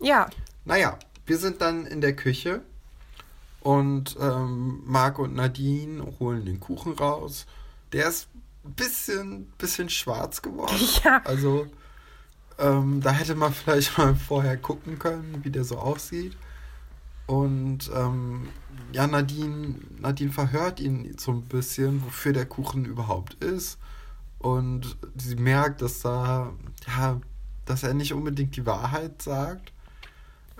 Ja, Naja, wir sind dann in der Küche und ähm, Marc und Nadine holen den Kuchen raus. Der ist ein bisschen, bisschen schwarz geworden. Ja. Also, ähm, da hätte man vielleicht mal vorher gucken können, wie der so aussieht. Und ähm, ja, Nadine, Nadine verhört ihn so ein bisschen, wofür der Kuchen überhaupt ist. Und sie merkt, dass da, ja, dass er nicht unbedingt die Wahrheit sagt.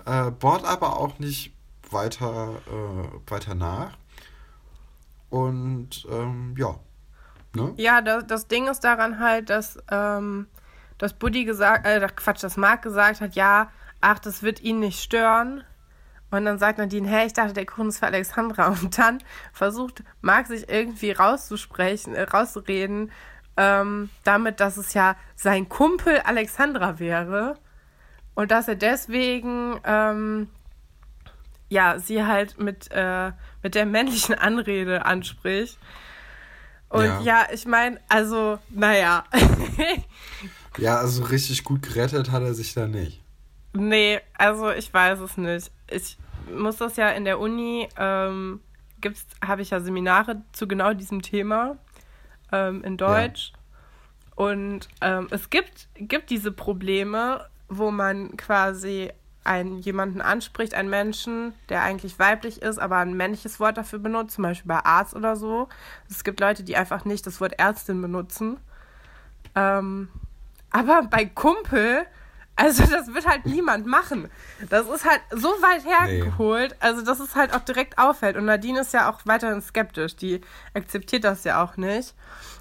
Äh, bohrt aber auch nicht weiter, äh, weiter nach. Und ähm, ja. Ne? Ja, das, das Ding ist daran halt, dass, ähm, dass Buddy gesagt, äh, Quatsch, dass Marc gesagt hat, ja, ach, das wird ihn nicht stören. Und dann sagt Nadine, hey, ich dachte, der Kuchen ist für Alexandra. Und dann versucht Marc sich irgendwie rauszusprechen, äh, rauszureden, ähm, damit, dass es ja sein Kumpel Alexandra wäre. Und dass er deswegen, ähm, ja, sie halt mit, äh, mit der männlichen Anrede anspricht. Und Ja. ja, ich meine, also, naja. Ja, also richtig gut gerettet hat er sich da nicht. nee, also ich weiß es nicht. Ich muss das ja in der Uni, ähm, gibt's, habe ich ja Seminare zu genau diesem Thema ähm, in Deutsch. Und ähm, es gibt, gibt diese Probleme, wo man quasi einen jemanden anspricht, einen Menschen, der eigentlich weiblich ist, aber ein männliches Wort dafür benutzt, zum Beispiel bei Arzt oder so. Es gibt Leute, die einfach nicht das Wort Ärztin benutzen. Ähm, aber bei Kumpel, also das wird halt niemand machen. Das ist halt so weit hergeholt, also dass es halt auch direkt auffällt. Und Nadine ist ja auch weiterhin skeptisch, die akzeptiert das ja auch nicht.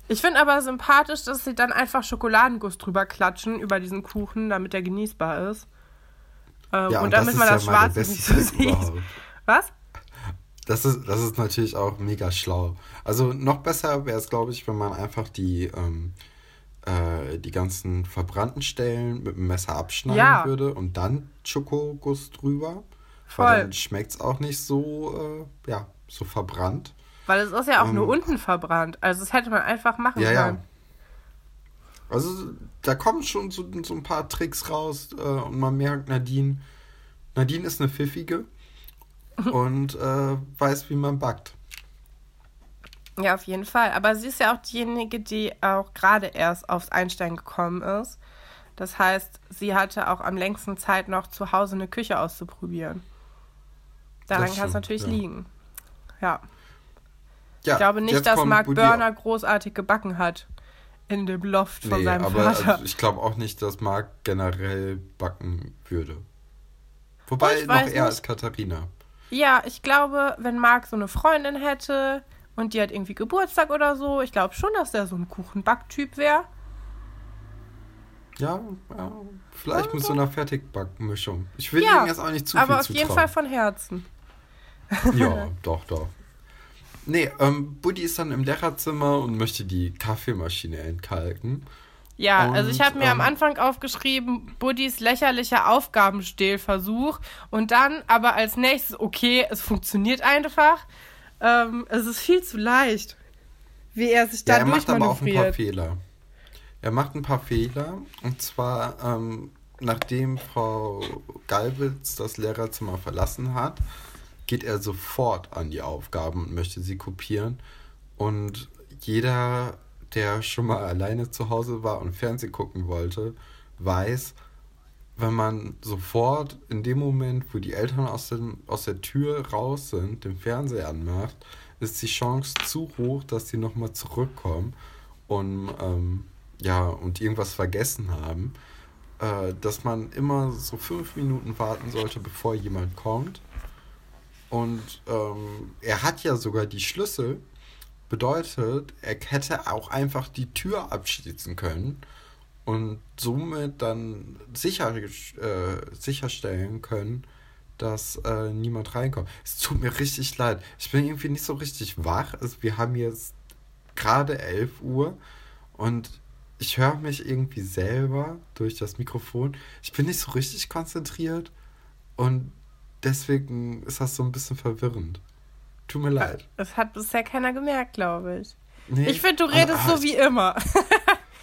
Ich finde aber sympathisch, dass sie dann einfach Schokoladenguss drüber klatschen über diesen Kuchen, damit der genießbar ist. Ähm, Ja, und, das damit ist man ja das der Schwarze nicht so sieht. überhaupt. Was? Das ist, das ist natürlich auch mega schlau. Also noch besser wäre es, glaube ich, wenn man einfach die, ähm, äh, die ganzen verbrannten Stellen mit dem Messer abschneiden Ja. würde und dann Schokoguss drüber. Voll. Weil dann schmeckt es auch nicht so, äh, ja, so verbrannt. Weil es ist ja auch nur Ähm, unten verbrannt. Also das hätte man einfach machen Ja, ja. können. Also da kommen schon so, so ein paar Tricks raus äh, und man merkt, Nadine, Nadine ist eine Pfiffige und äh, weiß, wie man backt. Ja, auf jeden Fall. Aber sie ist ja auch diejenige, die auch gerade erst aufs Einstein gekommen ist. Das heißt, sie hatte auch am längsten Zeit noch zu Hause eine Küche auszuprobieren. Daran kann es natürlich ja. liegen. Ja. ja. Ich glaube nicht, dass Mark Burner großartig gebacken hat in dem Loft von nee, seinem aber Vater. Also ich glaube auch nicht, dass Mark generell backen würde. Wobei noch eher als Katharina. Ja, ich glaube, wenn Marc so eine Freundin hätte und die hat irgendwie Geburtstag oder so, ich glaube schon, dass der so ein Kuchenbacktyp wäre. Ja, ja, vielleicht ja, mit so einer Fertigbackmischung. Ich will ja, ihm jetzt auch nicht zu aber viel auf jeden Fall von Herzen. Ja, doch, doch. Nee, ähm, Buddy ist dann im Lehrerzimmer und möchte die Kaffeemaschine entkalken. Ja, und, also ich habe mir ähm, am Anfang aufgeschrieben, Buddys lächerlicher Aufgabenstehlversuch und dann aber als nächstes, okay, es funktioniert einfach. Ähm, es ist viel zu leicht, wie er sich da ja, er macht aber auch ein paar Fehler. Er macht ein paar Fehler und zwar ähm, nachdem Frau Galwitz das Lehrerzimmer verlassen hat, geht er sofort an die Aufgaben und möchte sie kopieren und jeder der schon mal alleine zu Hause war und Fernsehen gucken wollte, weiß, wenn man sofort in dem Moment, wo die Eltern aus, dem, aus der Tür raus sind, den Fernseher anmacht, ist die Chance zu hoch, dass sie nochmal zurückkommen und, ähm, ja, und irgendwas vergessen haben, äh, dass man immer so fünf Minuten warten sollte, bevor jemand kommt. Und ähm, er hat ja sogar die Schlüssel Bedeutet, er hätte auch einfach die Tür abschließen können und somit dann sicher, äh, sicherstellen können, dass äh, niemand reinkommt. Es tut mir richtig leid. Ich bin irgendwie nicht so richtig wach. Also wir haben jetzt gerade 11 Uhr und ich höre mich irgendwie selber durch das Mikrofon. Ich bin nicht so richtig konzentriert und deswegen ist das so ein bisschen verwirrend. Tut mir leid. Das hat bisher keiner gemerkt, glaube ich. Nee, ich finde, du redest aber, so wie immer.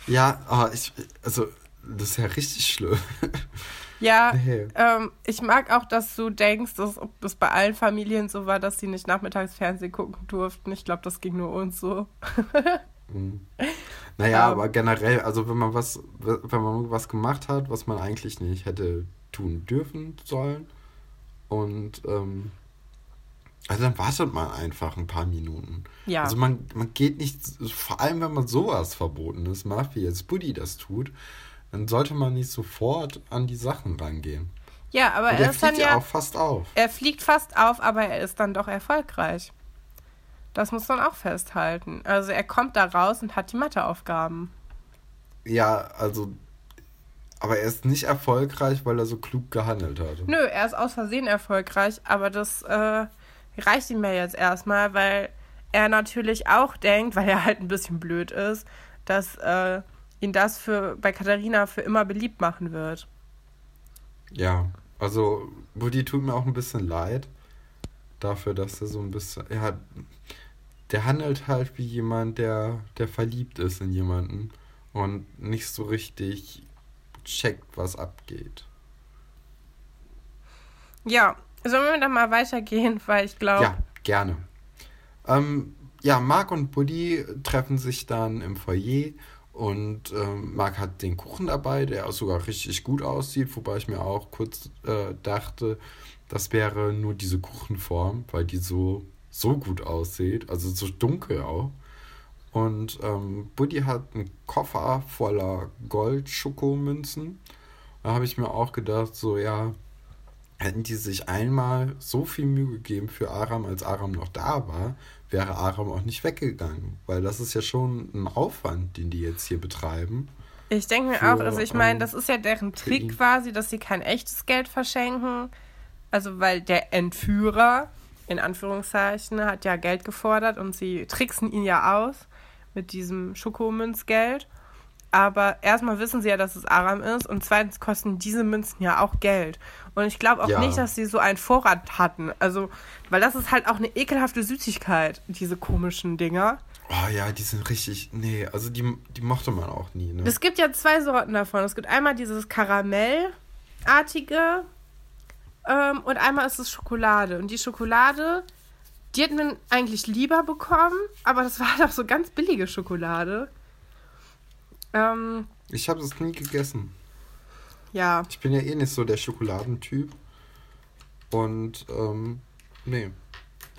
Ja, oh, ich, also, das ist ja richtig schlimm. Ja, nee. ähm, ich mag auch, dass du denkst, dass es bei allen Familien so war, dass sie nicht nachmittags Fernsehen gucken durften. Ich glaube, das ging nur uns so. mhm. Naja, aber generell, also wenn man was, wenn man was gemacht hat, was man eigentlich nicht hätte tun dürfen sollen und ähm, also dann wartet man einfach ein paar Minuten. Ja. Also man, man geht nicht, vor allem wenn man sowas Verbotenes macht, wie jetzt Buddy das tut, dann sollte man nicht sofort an die Sachen rangehen. Ja, aber er ist dann ja auch fast auf. Er fliegt fast auf, aber er ist dann doch erfolgreich. Das muss man auch festhalten. Also er kommt da raus und hat die Matheaufgaben. Ja, also aber er ist nicht erfolgreich, weil er so klug gehandelt hat. Nö, er ist aus Versehen erfolgreich, aber das äh, reicht ihm ja jetzt erstmal, weil er natürlich auch denkt, weil er halt ein bisschen blöd ist, dass äh, ihn das für bei Katharina für immer beliebt machen wird. Ja, also Woody tut mir auch ein bisschen leid dafür, dass er so ein bisschen, ja, der handelt halt wie jemand, der, der verliebt ist in jemanden und nicht so richtig checkt, was abgeht. Ja, Sollen wir dann mal weitergehen, weil ich glaube. Ja, gerne. Ähm, ja, Marc und Buddy treffen sich dann im Foyer und ähm, Marc hat den Kuchen dabei, der auch sogar richtig gut aussieht, wobei ich mir auch kurz äh, dachte, das wäre nur diese Kuchenform, weil die so, so gut aussieht, also so dunkel auch. Und ähm, Buddy hat einen Koffer voller Gold-Schokomünzen. Da habe ich mir auch gedacht, so ja, hätten die sich einmal so viel Mühe gegeben für Aram, als Aram noch da war, wäre Aram auch nicht weggegangen. Weil das ist ja schon ein Aufwand, den die jetzt hier betreiben. Ich denke mir auch, also ich meine, das ist ja deren Trick quasi, dass sie kein echtes Geld verschenken. Also weil der Entführer, in Anführungszeichen, hat ja Geld gefordert und sie tricksen ihn ja aus mit diesem Schokomünzgeld. Aber erstmal wissen sie ja, dass es Aram ist und zweitens kosten diese Münzen ja auch Geld. Und ich glaube auch ja. nicht, dass sie so einen Vorrat hatten. Also, weil das ist halt auch eine ekelhafte Süßigkeit, diese komischen Dinger. Oh ja, die sind richtig. Nee, also die, die mochte man auch nie. Ne? Es gibt ja zwei Sorten davon. Es gibt einmal dieses Karamellartige ähm, und einmal ist es Schokolade. Und die Schokolade, die hätten wir eigentlich lieber bekommen, aber das war doch so ganz billige Schokolade. Ähm, ich habe es nie gegessen. Ja. Ich bin ja eh nicht so der Schokoladentyp. Und, ähm, nee.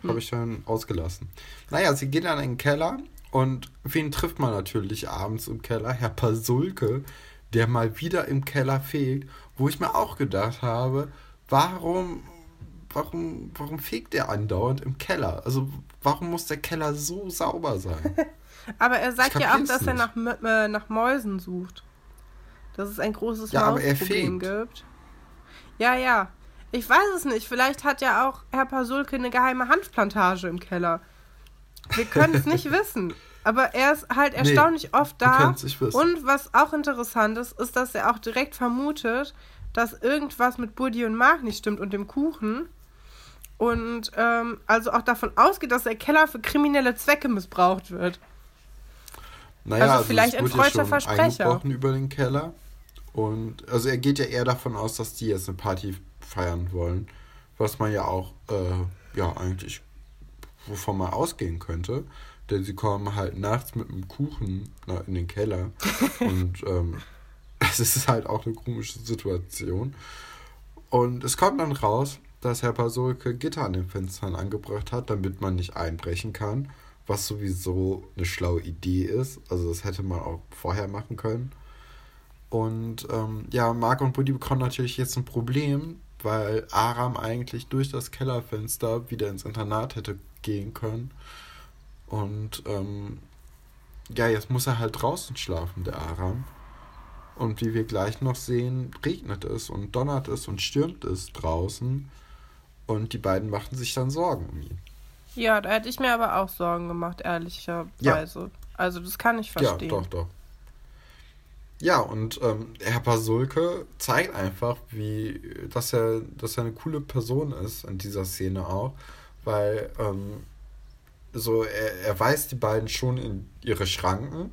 Habe ich dann ausgelassen. Naja, sie geht dann in den Keller und wen trifft man natürlich abends im Keller? Herr Pasulke, der mal wieder im Keller fegt, wo ich mir auch gedacht habe, warum, warum, warum fegt er andauernd im Keller? Also warum muss der Keller so sauber sein? Aber er sagt Ich ja auch, dass er nach, äh, nach Mäusen sucht. Dass es ein großes Ja, Mausproblem gibt. Ja, ja. Ich weiß es nicht. Vielleicht hat ja auch Herr Pasulke eine geheime Hanfplantage im Keller. Wir können es nicht wissen. Aber er ist halt Nee, erstaunlich oft wir da. wissen. Und was auch interessant ist, ist, dass er auch direkt vermutet, dass irgendwas mit Buddy und Mark nicht stimmt und dem Kuchen. Und ähm, also auch davon ausgeht, dass der Keller für kriminelle Zwecke missbraucht wird. Naja, Also vielleicht es ein freudscher Versprecher. über den Keller. Und also er geht ja eher davon aus, dass die jetzt eine Party feiern wollen. Was man ja auch, äh, ja, eigentlich, wovon man ausgehen könnte. Denn sie kommen halt nachts mit einem Kuchen na, in den Keller. und ähm, es ist halt auch eine komische Situation. Und es kommt dann raus, dass Herr Pasulke Gitter an den Fenstern angebracht hat, damit man nicht einbrechen kann. Was sowieso eine schlaue Idee ist. Also das hätte man auch vorher machen können. Und ähm, ja, Marc und Buddy bekommen natürlich jetzt ein Problem, weil Aram eigentlich durch das Kellerfenster wieder ins Internat hätte gehen können. Und ähm, ja, jetzt muss er halt draußen schlafen, der Aram. Und wie wir gleich noch sehen, regnet es und donnert es und stürmt es draußen. Und die beiden machten sich dann Sorgen um ihn. Ja, da hätte ich mir aber auch Sorgen gemacht, ehrlicherweise. Also das kann ich verstehen. Ja, doch, doch. Ja, und ähm, Herr Pasulke zeigt einfach, wie, dass er, dass er eine coole Person ist in dieser Szene auch, weil ähm, so er, er weist die beiden schon in ihre Schranken,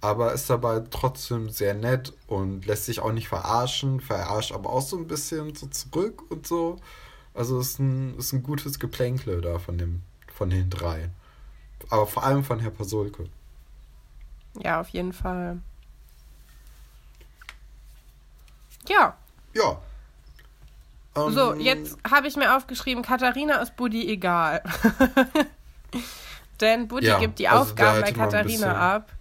aber ist dabei trotzdem sehr nett und lässt sich auch nicht verarschen, verarscht aber auch so ein bisschen so zurück und so. Also ist ein, ist ein gutes Geplänkle da von dem, von den drei. Aber vor allem von Herr Pasulke. Ja, auf jeden Fall. Ja, Ja. Ähm, so, jetzt habe ich mir aufgeschrieben, Katharina ist Buddy egal. Denn Buddy Ja, gibt die also Aufgaben bei Katharina ab.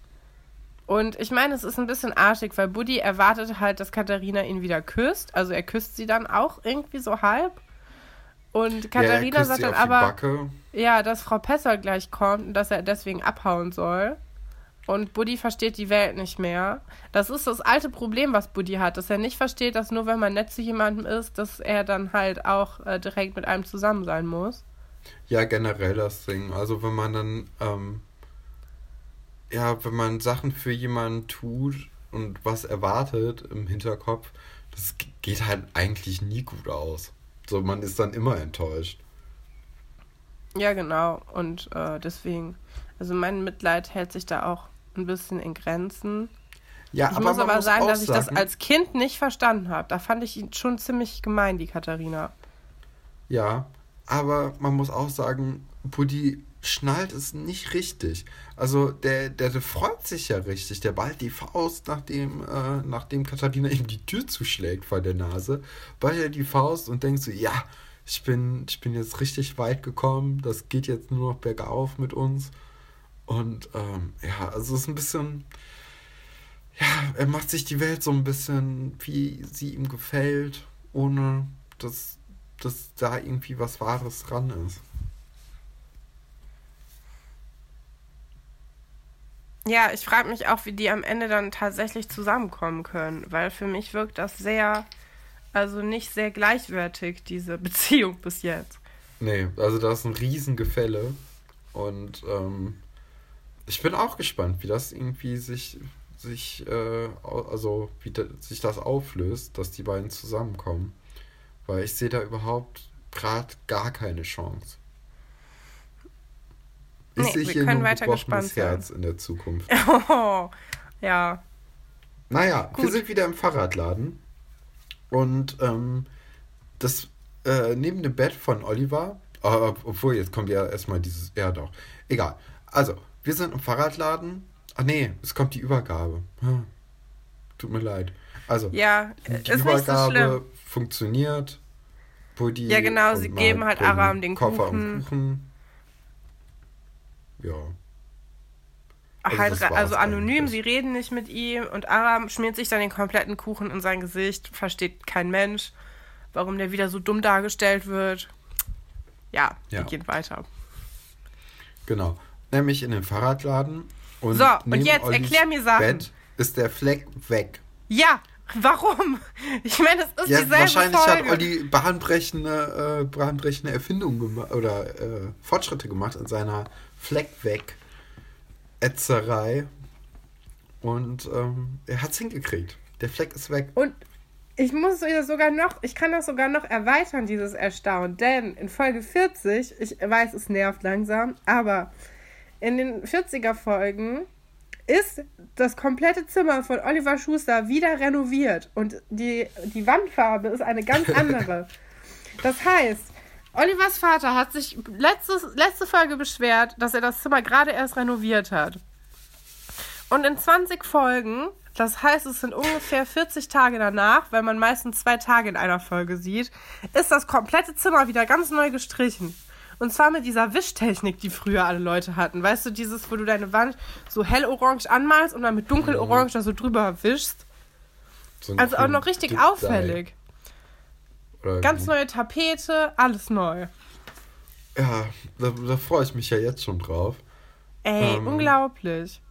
Und ich meine, es ist ein bisschen arschig, weil Buddy erwartet halt, dass Katharina ihn wieder küsst. Also er küsst sie dann auch irgendwie so halb. Und ja, Katharina küsst sagt dann aber, ja, dass Frau Pesser gleich kommt und dass er deswegen abhauen soll. Und Buddy versteht die Welt nicht mehr. Das ist das alte Problem, was Buddy hat, dass er nicht versteht, dass nur wenn man nett zu jemandem ist, dass er dann halt auch äh, direkt mit einem zusammen sein muss. Ja, generell das Ding. Also wenn man dann, ähm, ja, wenn man Sachen für jemanden tut und was erwartet im Hinterkopf, das geht halt eigentlich nie gut aus. So, man ist dann immer enttäuscht. Ja, genau. Und äh, deswegen, also mein Mitleid hält sich da auch ein bisschen in Grenzen. Ja, Ich aber muss aber sagen, auch dass ich das sagen- als Kind nicht verstanden habe. Da fand ich ihn schon ziemlich gemein, die Katharina. Ja, aber man muss auch sagen, Buddy schnallt es nicht richtig. Also der, der, der freut sich ja richtig. Der ballt die Faust, nachdem, äh, nachdem Katharina ihm die Tür zuschlägt vor der Nase, ballt er die Faust und denkt so, ja, ich bin, ich bin jetzt richtig weit gekommen, das geht jetzt nur noch bergauf mit uns. Und ähm, ja, also es ist ein bisschen, ja, er macht sich die Welt so ein bisschen, wie sie ihm gefällt, ohne dass, dass da irgendwie was Wahres dran ist. Ja, ich frage mich auch, wie die am Ende dann tatsächlich zusammenkommen können, weil für mich wirkt das sehr, also nicht sehr gleichwertig, diese Beziehung bis jetzt. Nee, also da ist ein Riesengefälle. Und ähm, ich bin auch gespannt, wie das irgendwie sich, sich äh, also wie da, sich das auflöst, dass die beiden zusammenkommen. Weil ich sehe da überhaupt gerade gar keine Chance. Ich Nee, sehe wir hier können nur ein weiter gebrochenes. Herz in der Zukunft. Oh, ja. Naja, wir Gut. sind wieder im Fahrradladen. Und ähm, das äh, neben dem Bett von Oliver, äh, obwohl jetzt kommt ja erstmal dieses, ja doch, egal. Also, wir sind im Fahrradladen. Ach nee, es kommt die Übergabe. Hm. Tut mir leid. Also, Ja, die so Übergabe schlimm. funktioniert. Buddy Ja, genau, sie geben halt Aram den Koffer Kuchen. und Kuchen. Ja. Also halt, also anonym, eigentlich. sie reden nicht mit ihm und Aram schmiert sich dann den kompletten Kuchen in sein Gesicht, versteht kein Mensch, warum der wieder so dumm dargestellt wird. Ja, Ja. wir gehen weiter. Genau. Nämlich in den Fahrradladen. Und So, und jetzt Ollis erklär mir Sachen. Bett ist der Fleck weg. Ja, warum? Ich meine, es ist Ja, dieselbe wahrscheinlich Folge. hat Olli bahnbrechende, äh, bahnbrechende Erfindungen oder äh, Fortschritte gemacht in seiner Fleck weg Ätzerei. Und ähm, er hat's hingekriegt. Der Fleck ist weg. Und ich muss ja sogar noch, ich kann das sogar noch erweitern, dieses Erstaunen. Denn in Folge 40, ich weiß, es nervt langsam, aber in den 40er Folgen ist das komplette Zimmer von Oliver Schuster wieder renoviert. Und die, die Wandfarbe ist eine ganz andere. Das heißt, Olivers Vater hat sich letztes, letzte Folge beschwert, dass er das Zimmer gerade erst renoviert hat. Und in 20 Folgen, das heißt, es sind ungefähr 40 Tage danach, weil man meistens zwei Tage in einer Folge sieht, ist das komplette Zimmer wieder ganz neu gestrichen. Und zwar mit dieser Wischtechnik, die früher alle Leute hatten. Weißt du, dieses, wo du deine Wand so hellorange anmalst und dann mit dunkelorange da so drüber wischst. So Also auch noch richtig auffällig. Oder Ganz neue Tapete, alles neu. Ja, da, da freue ich mich ja jetzt schon drauf. Ey, Ähm, unglaublich.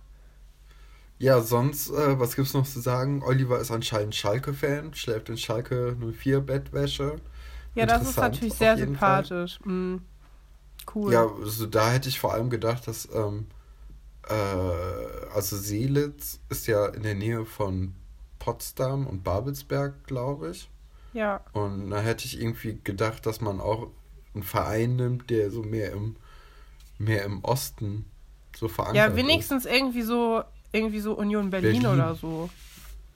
Ja, sonst, äh, was gibt's noch zu sagen? Oliver ist anscheinend Schalke-Fan, schläft in Schalke 04 Bettwäsche. Ja, das ist natürlich sehr sympathisch. Mm, cool. Ja, also da hätte ich vor allem gedacht, dass, ähm, äh, also Seelitz ist ja in der Nähe von Potsdam und Babelsberg, glaube ich. Ja. Und da hätte ich irgendwie gedacht, dass man auch einen Verein nimmt, der so mehr im, mehr im Osten so verankert Ja, wenigstens irgendwie so, irgendwie so Union Berlin, Berlin. oder so.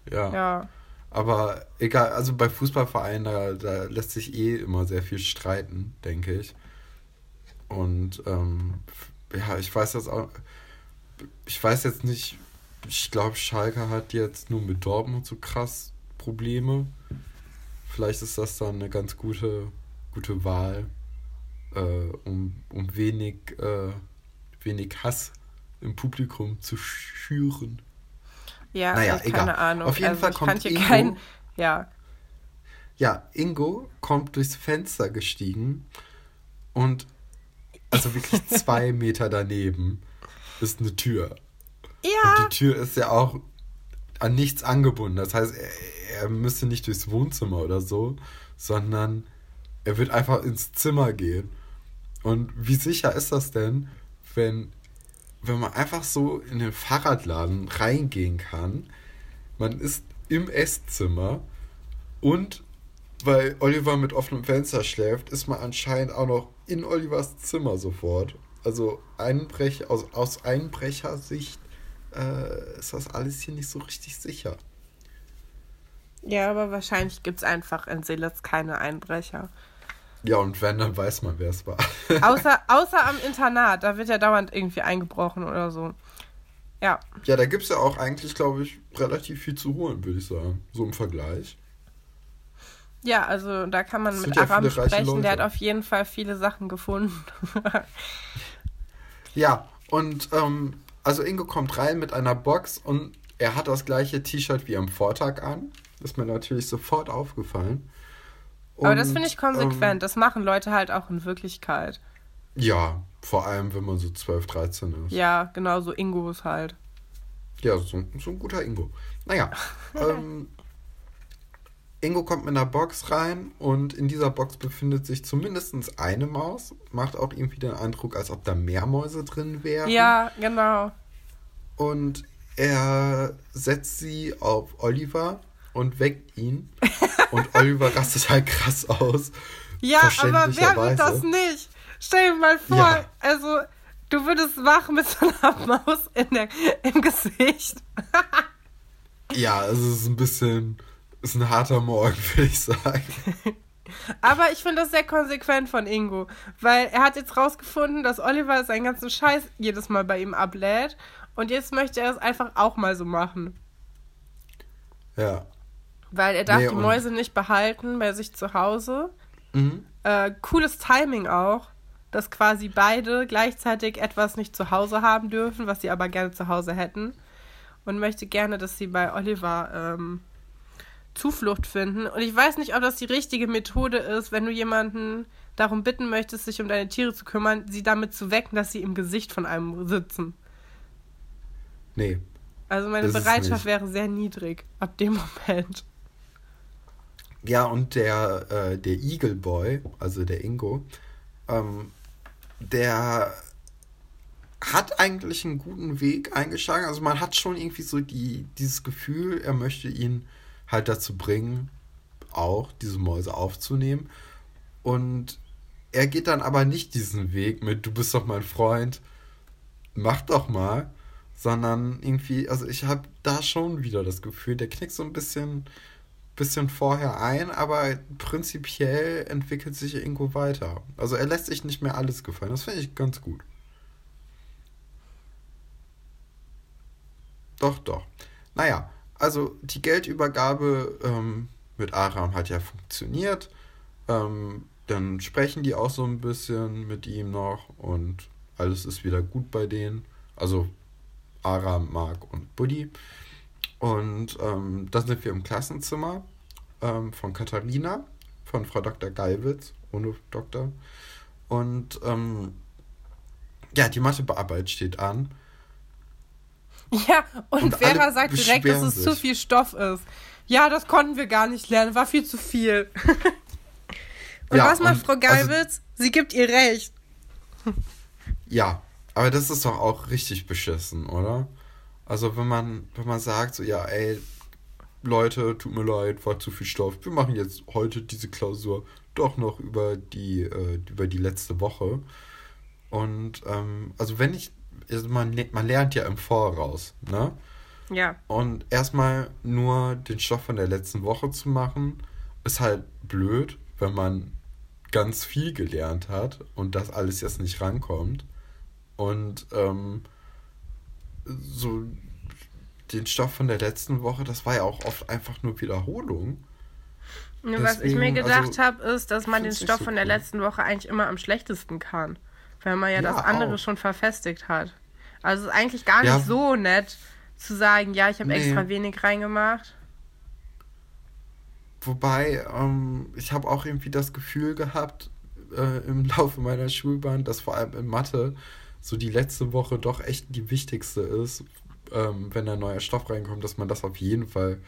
ist. Ja. Ja. Aber egal, also bei Fußballvereinen, da, da lässt sich eh immer sehr viel streiten, denke ich. Und ähm, ja, ich weiß das auch. Ich weiß jetzt nicht, ich glaube, Schalke hat jetzt nur mit Dortmund so krass Probleme. Vielleicht ist das dann eine ganz gute, gute Wahl, äh, um, um wenig, äh, wenig Hass im Publikum zu schüren. Ja, Naja, ich keine. Ahnung. Auf jeden also Fall kommt Ingo- kein. Ja. Ja, Ingo kommt durchs Fenster gestiegen und also wirklich zwei Meter daneben ist eine Tür. Ja. Und die Tür ist ja auch an nichts angebunden. Das heißt, er, er müsste nicht durchs Wohnzimmer oder so, sondern er wird einfach ins Zimmer gehen. Und wie sicher ist das denn, wenn, wenn man einfach so in den Fahrradladen reingehen kann? Man ist im Esszimmer und weil Oliver mit offenem Fenster schläft, ist man anscheinend auch noch in Olivers Zimmer sofort. Also Einbrech, aus, aus Einbrechersicht äh, ist das alles hier nicht so richtig sicher. Ja, aber wahrscheinlich gibt es einfach in Seelitz keine Einbrecher. Ja, und wenn, dann weiß man, wer es war. Außer, außer am Internat, da wird ja dauernd irgendwie eingebrochen oder so. Ja. ja, da gibt es ja auch eigentlich, glaube ich, relativ viel zu holen, würde ich sagen. So im Vergleich. Ja, also da kann man Das mit ja Aram sprechen. Der hat auf jeden Fall viele Sachen gefunden. Ja, und ähm, also Ingo kommt rein mit einer Box und er hat das gleiche T-Shirt wie am Vortag an. Ist mir natürlich sofort aufgefallen. aber das Und, finde ich konsequent. Ähm, das machen Leute halt auch in Wirklichkeit. ja, vor allem, wenn man so 12, 13 ist. Ja, genau so Ingos halt. Ja, so, so ein guter Ingo. Naja, ähm, Ingo kommt mit einer Box rein und in dieser Box befindet sich zumindest eine Maus. Macht auch irgendwie den Eindruck, als ob da mehr Mäuse drin wären. Ja, genau. Und er setzt sie auf Oliver und weckt ihn. Und Oliver rastet halt krass aus. Ja, aber wer wird das nicht? Stell dir mal vor, Ja. also du würdest wach mit so einer Maus in der, im Gesicht. Ja, es ist ein bisschen, ist ein harter Morgen, würde ich sagen. Aber ich finde das sehr konsequent von Ingo, weil er hat jetzt rausgefunden, dass Oliver seinen ganzen Scheiß jedes Mal bei ihm ablädt und jetzt möchte er es einfach auch mal so machen. Ja. Weil er darf Nee, die Mäuse nicht behalten bei sich zu Hause. Mhm. Äh, cooles Timing auch, dass quasi beide gleichzeitig etwas nicht zu Hause haben dürfen, was sie aber gerne zu Hause hätten. Und möchte gerne, dass sie bei Oliver ähm, Zuflucht finden. Und ich weiß nicht, ob das die richtige Methode ist, wenn du jemanden darum bitten möchtest, sich um deine Tiere zu kümmern, sie damit zu wecken, dass sie im Gesicht von einem sitzen. Nee. Also meine Bereitschaft wäre sehr niedrig ab dem Moment. Ja, und der, äh, der Eagle Boy, also der Ingo, ähm, der hat eigentlich einen guten Weg eingeschlagen. Also man hat schon irgendwie so die, dieses Gefühl, er möchte ihn halt dazu bringen, auch diese Mäuse aufzunehmen. Und er geht dann aber nicht diesen Weg mit, du bist doch mein Freund, mach doch mal, sondern irgendwie, also ich habe da schon wieder das Gefühl, der knickt so ein bisschen, bisschen vorher ein, aber prinzipiell entwickelt sich Ingo weiter. Also er lässt sich nicht mehr alles gefallen. Das finde ich ganz gut. Doch, doch. Naja, also die Geldübergabe ähm, mit Aram hat ja funktioniert. Ähm, dann sprechen die auch so ein bisschen mit ihm noch und alles ist wieder gut bei denen. Also Aram, Mark und Buddy. Und ähm, dann sind wir im Klassenzimmer ähm, von Katharina, von Frau Dr. Gallwitz, ohne Doktor. Und ähm, ja, die Mathebearbeit steht an. Ja, und, Und Vera sagt direkt, dass es zu sich. viel Stoff ist. Ja, das konnten wir gar nicht lernen, war viel zu viel. und Ja, was macht und Frau also- Geilwitz? Sie gibt ihr recht. Ja, aber das ist doch auch richtig beschissen, oder? Also wenn man, wenn man sagt, so, ja, ey, Leute, tut mir leid, war zu viel Stoff. Wir machen jetzt heute diese Klausur doch noch über die, äh, über die letzte Woche. Und ähm, also wenn ich, also man, man lernt ja im Voraus, ne? Ja. Und erstmal nur den Stoff von der letzten Woche zu machen, ist halt blöd, wenn man ganz viel gelernt hat und das alles jetzt nicht rankommt. Und ähm, so den Stoff von der letzten Woche, das war ja auch oft einfach nur Wiederholung. Nur was ich mir Deswegen, gedacht also, habe, ist, dass man den Stoff so von der cool. letzten Woche eigentlich immer am schlechtesten kann. Weil man ja, Ja, das andere auch. schon verfestigt hat. Also es ist eigentlich gar Ja. nicht so nett zu sagen, ja, ich habe Nee. extra wenig reingemacht. Wobei, ähm, ich habe auch irgendwie das Gefühl gehabt, äh, im Laufe meiner Schulbahn, dass vor allem in Mathe so die letzte Woche doch echt die wichtigste ist, ähm, wenn da neuer Stoff reinkommt, dass man das auf jeden Fall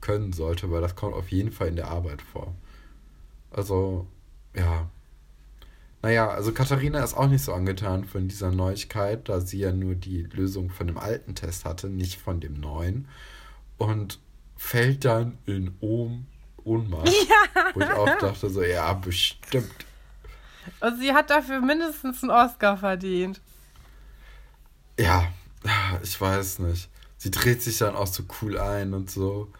können sollte, weil das kommt auf jeden Fall in der Arbeit vor. Also, ja. Naja, also Katharina ist auch nicht so angetan von dieser Neuigkeit, da sie ja nur die Lösung von dem alten Test hatte, nicht von dem neuen. Und fällt dann in Ohm Ohnmacht. Wo ich auch dachte, so, ja, bestimmt. Und sie hat dafür mindestens einen Oscar verdient. Ja, ich weiß nicht. Sie dreht sich dann auch so cool ein und so.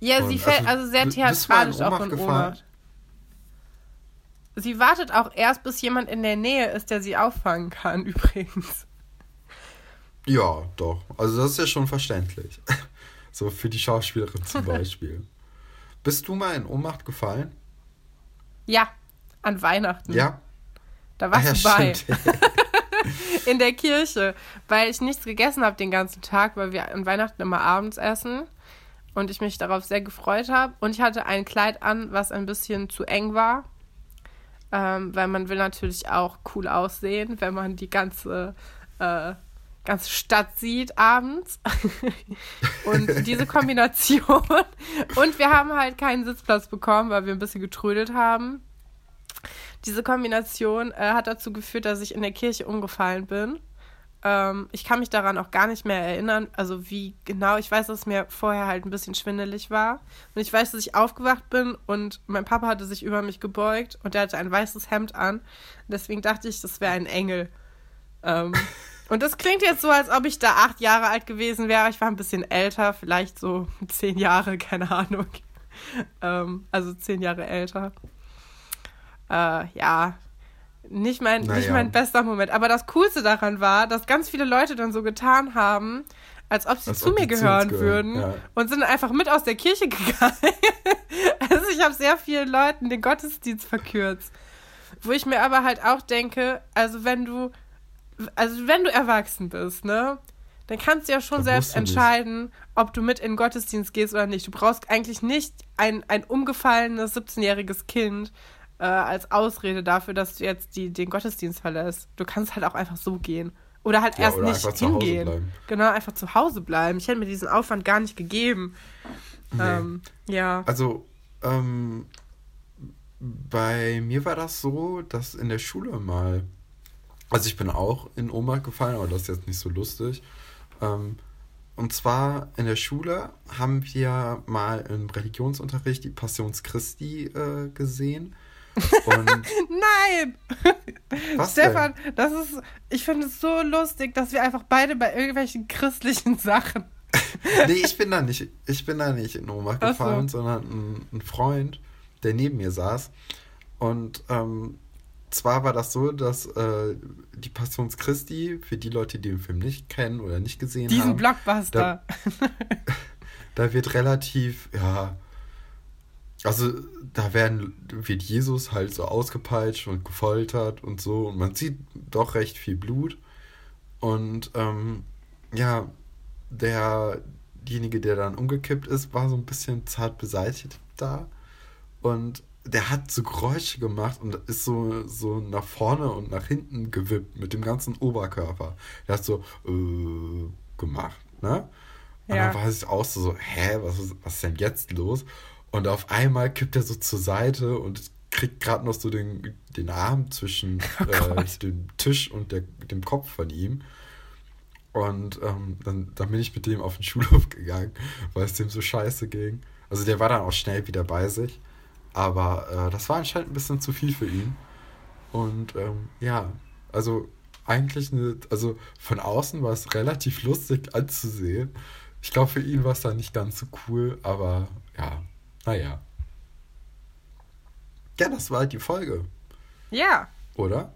Ja, Und sie fällt also, also sehr theatralisch auch in? Ohnmacht. Sie wartet auch erst, bis jemand in der Nähe ist, der sie auffangen kann, übrigens. Ja, doch. Also das ist ja schon verständlich. So für die Schauspielerin zum Beispiel. Bist du mal in Ohnmacht gefallen? Ja, an Weihnachten. Ja? Da warst Ah, ja, du bei. In der Kirche. Weil ich nichts gegessen habe den ganzen Tag, weil wir an Weihnachten immer abends essen. Und ich mich darauf sehr gefreut habe. Und ich hatte ein Kleid an, was ein bisschen zu eng war. Ähm, weil man will natürlich auch cool aussehen, wenn man die ganze, äh, ganze Stadt sieht abends. und diese Kombination. Und wir haben halt keinen Sitzplatz bekommen, weil wir ein bisschen getrödelt haben. Diese Kombination äh, hat dazu geführt, dass ich in der Kirche umgefallen bin. Ähm, ich kann mich daran auch gar nicht mehr erinnern, also wie genau. Ich weiß, dass es mir vorher halt ein bisschen schwindelig war. Und ich weiß, dass ich aufgewacht bin und mein Papa hatte sich über mich gebeugt und er hatte ein weißes Hemd an. Deswegen dachte ich, das wäre ein Engel. Ähm, und das klingt jetzt so, als ob ich da acht Jahre alt gewesen wäre. Ich war ein bisschen älter, vielleicht so zehn Jahre, keine Ahnung. Ähm, also zehn Jahre älter. Äh, ja, nicht mein, nicht Naja. mein bester Moment. Aber das Coolste daran war, dass ganz viele Leute dann so getan haben, als ob sie Als zu ob mir zu gehören gehören, würden ja. und sind einfach mit aus der Kirche gegangen. also ich habe sehr vielen Leuten den Gottesdienst verkürzt. Wo ich mir aber halt auch denke, also wenn du, also wenn du erwachsen bist, ne, dann kannst du ja schon Dann selbst du nicht. entscheiden, ob du mit in den Gottesdienst gehst oder nicht. Du brauchst eigentlich nicht ein, ein umgefallenes 17-jähriges Kind äh, als Ausrede dafür, dass du jetzt die, den Gottesdienst verlässt. Du kannst halt auch einfach so gehen. Oder halt Ja, erst oder nicht hingehen. Genau, einfach zu Hause bleiben. Ich hätte mir diesen Aufwand gar nicht gegeben. Nee. Ähm, ja. Also, ähm, bei mir war das so, dass in der Schule mal, also ich bin auch in Ohnmacht gefallen, aber das ist jetzt nicht so lustig. Ähm, und zwar in der Schule haben wir mal im Religionsunterricht die Passions Christi äh, gesehen. Nein! was Stefan, das ist, ich finde es so lustig, dass wir einfach beide bei irgendwelchen christlichen Sachen. denn? Nee, ich bin da nicht, ich bin da nicht in Ohnmacht Ach so. gefallen, sondern ein, ein Freund, der neben mir saß. Und ähm, zwar war das so, dass äh, die Passions Christi, für die Leute, die den Film nicht kennen oder nicht gesehen Diesen haben, Blockbuster. da wird relativ, ja, also da werden, wird Jesus halt so ausgepeitscht und gefoltert und so und man sieht doch recht viel Blut. Und ähm, ja, der, derjenige, der dann umgekippt ist, war so ein bisschen zart beseitigt da. Und der hat so Geräusche gemacht und ist so, so nach vorne und nach hinten gewippt mit dem ganzen Oberkörper. Der hat so äh, gemacht, ne? Und Ja. dann war ich auch so, so hä, was ist, was ist denn jetzt los? Und auf einmal kippt er so zur Seite und kriegt gerade noch so den, den Arm zwischen Oh äh, dem Tisch und der, dem Kopf von ihm. Und ähm, dann, dann bin ich mit dem auf den Schulhof gegangen, weil es dem so scheiße ging. Also der war dann auch schnell wieder bei sich. Aber äh, das war anscheinend ein bisschen zu viel für ihn. Und ähm, ja, also eigentlich eine, also von außen war es relativ lustig anzusehen. Ich glaube, für ihn war es dann nicht ganz so cool, aber ja, naja. Ja, das war halt die Folge, Ja. oder?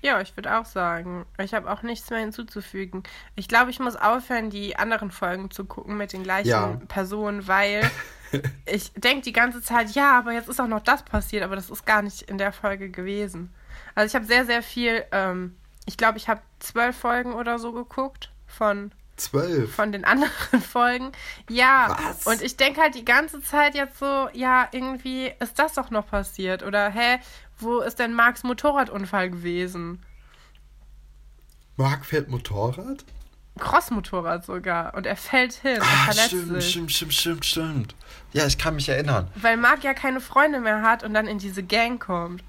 Ja, ich würde auch sagen. Ich habe auch nichts mehr hinzuzufügen. Ich glaube, ich muss aufhören, die anderen Folgen zu gucken mit den gleichen Ja. Personen, weil ich denke die ganze Zeit, ja, aber jetzt ist auch noch das passiert, aber das ist gar nicht in der Folge gewesen. Also ich habe sehr, sehr viel, ähm, ich glaube, ich habe zwölf Folgen oder so geguckt von Zwölf. von den anderen Folgen. Ja, Was? und ich denke halt die ganze Zeit jetzt so, ja, irgendwie ist das doch noch passiert. Oder, hä, wo ist denn Marks Motorradunfall gewesen? Marc fährt Motorrad? Crossmotorrad sogar. Und er fällt hin und Ah, verletzt stimmt, sich. stimmt, stimmt, stimmt, stimmt. Ja, ich kann mich erinnern. Weil Mark ja keine Freunde mehr hat und dann in diese Gang kommt.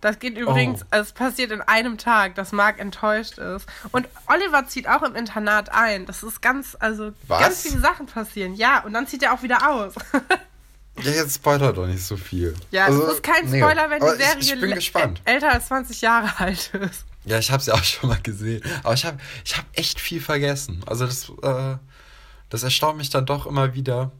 Das geht übrigens, Oh. es passiert in einem Tag, dass Mark enttäuscht ist. Und Oliver zieht auch im Internat ein. Das ist ganz, also Was? ganz viele Sachen passieren. Ja, und dann zieht er auch wieder aus. Ja, jetzt spoilert doch nicht so viel. Ja, Also, es ist kein nee, Spoiler, wenn die Serie Ich, ich älter als 20 Jahre alt ist. Ja, ich habe sie auch schon mal gesehen. Aber ich habe ich hab echt viel vergessen. Also das, äh, das erstaunt mich dann doch immer wieder.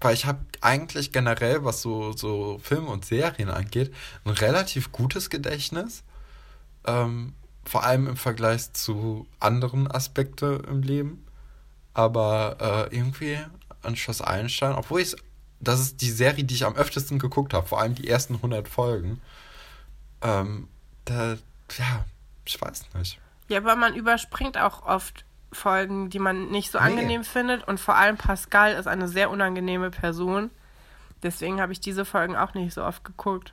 Weil ich habe eigentlich generell, was so, so Filme und Serien angeht, ein relativ gutes Gedächtnis. Ähm, vor allem im Vergleich zu anderen Aspekten im Leben. Aber äh, irgendwie an Schloss Einstein, obwohl ich das ist die Serie, die ich am öftesten geguckt habe, vor allem die ersten 100 Folgen. Ähm, da, ja, ich weiß nicht. Ja, aber man überspringt auch oft Folgen, die man nicht so Nee. angenehm findet. Und vor allem Pascal ist eine sehr unangenehme Person. Deswegen habe ich diese Folgen auch nicht so oft geguckt.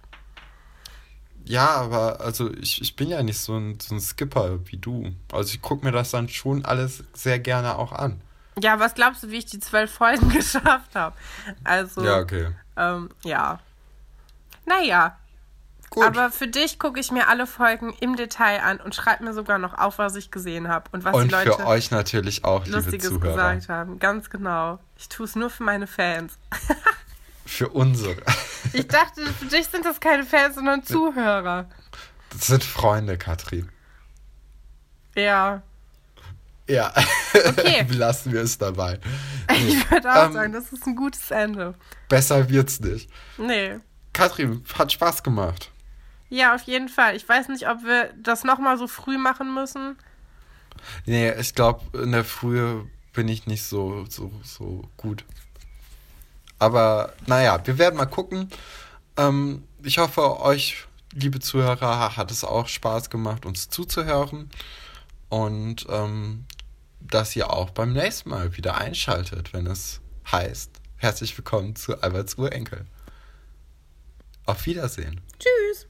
Ja, aber also ich, ich bin ja nicht so ein, so ein Skipper wie du. Also ich gucke mir das dann schon alles sehr gerne auch an. Ja, was glaubst du, wie ich die zwölf Folgen geschafft habe? Also, Ja, okay. ähm, ja. Naja, Gut. aber für dich gucke ich mir alle Folgen im Detail an und schreibe mir sogar noch auf, was ich gesehen habe und was und die Leute für euch natürlich auch, liebe Lustiges Zuhörer. gesagt haben. Ganz genau. Ich tue es nur für meine Fans. Für unsere. Ich dachte, für dich sind das keine Fans, sondern Zuhörer. Das sind Freunde, Katrin. Ja. Ja. Okay. Lassen wir es dabei. Ich würde auch Ähm, sagen, das ist ein gutes Ende. Besser wird's nicht. Nee. Katrin, hat Spaß gemacht. Ja, auf jeden Fall. Ich weiß nicht, ob wir das nochmal so früh machen müssen. Nee, ich glaube, in der Frühe bin ich nicht so, so, so gut. Aber naja, wir werden mal gucken. Ähm, ich hoffe, euch, liebe Zuhörer, hat es auch Spaß gemacht, uns zuzuhören. Und ähm, dass ihr auch beim nächsten Mal wieder einschaltet, wenn es heißt, herzlich willkommen zu Alberts Urenkel. Auf Wiedersehen. Tschüss.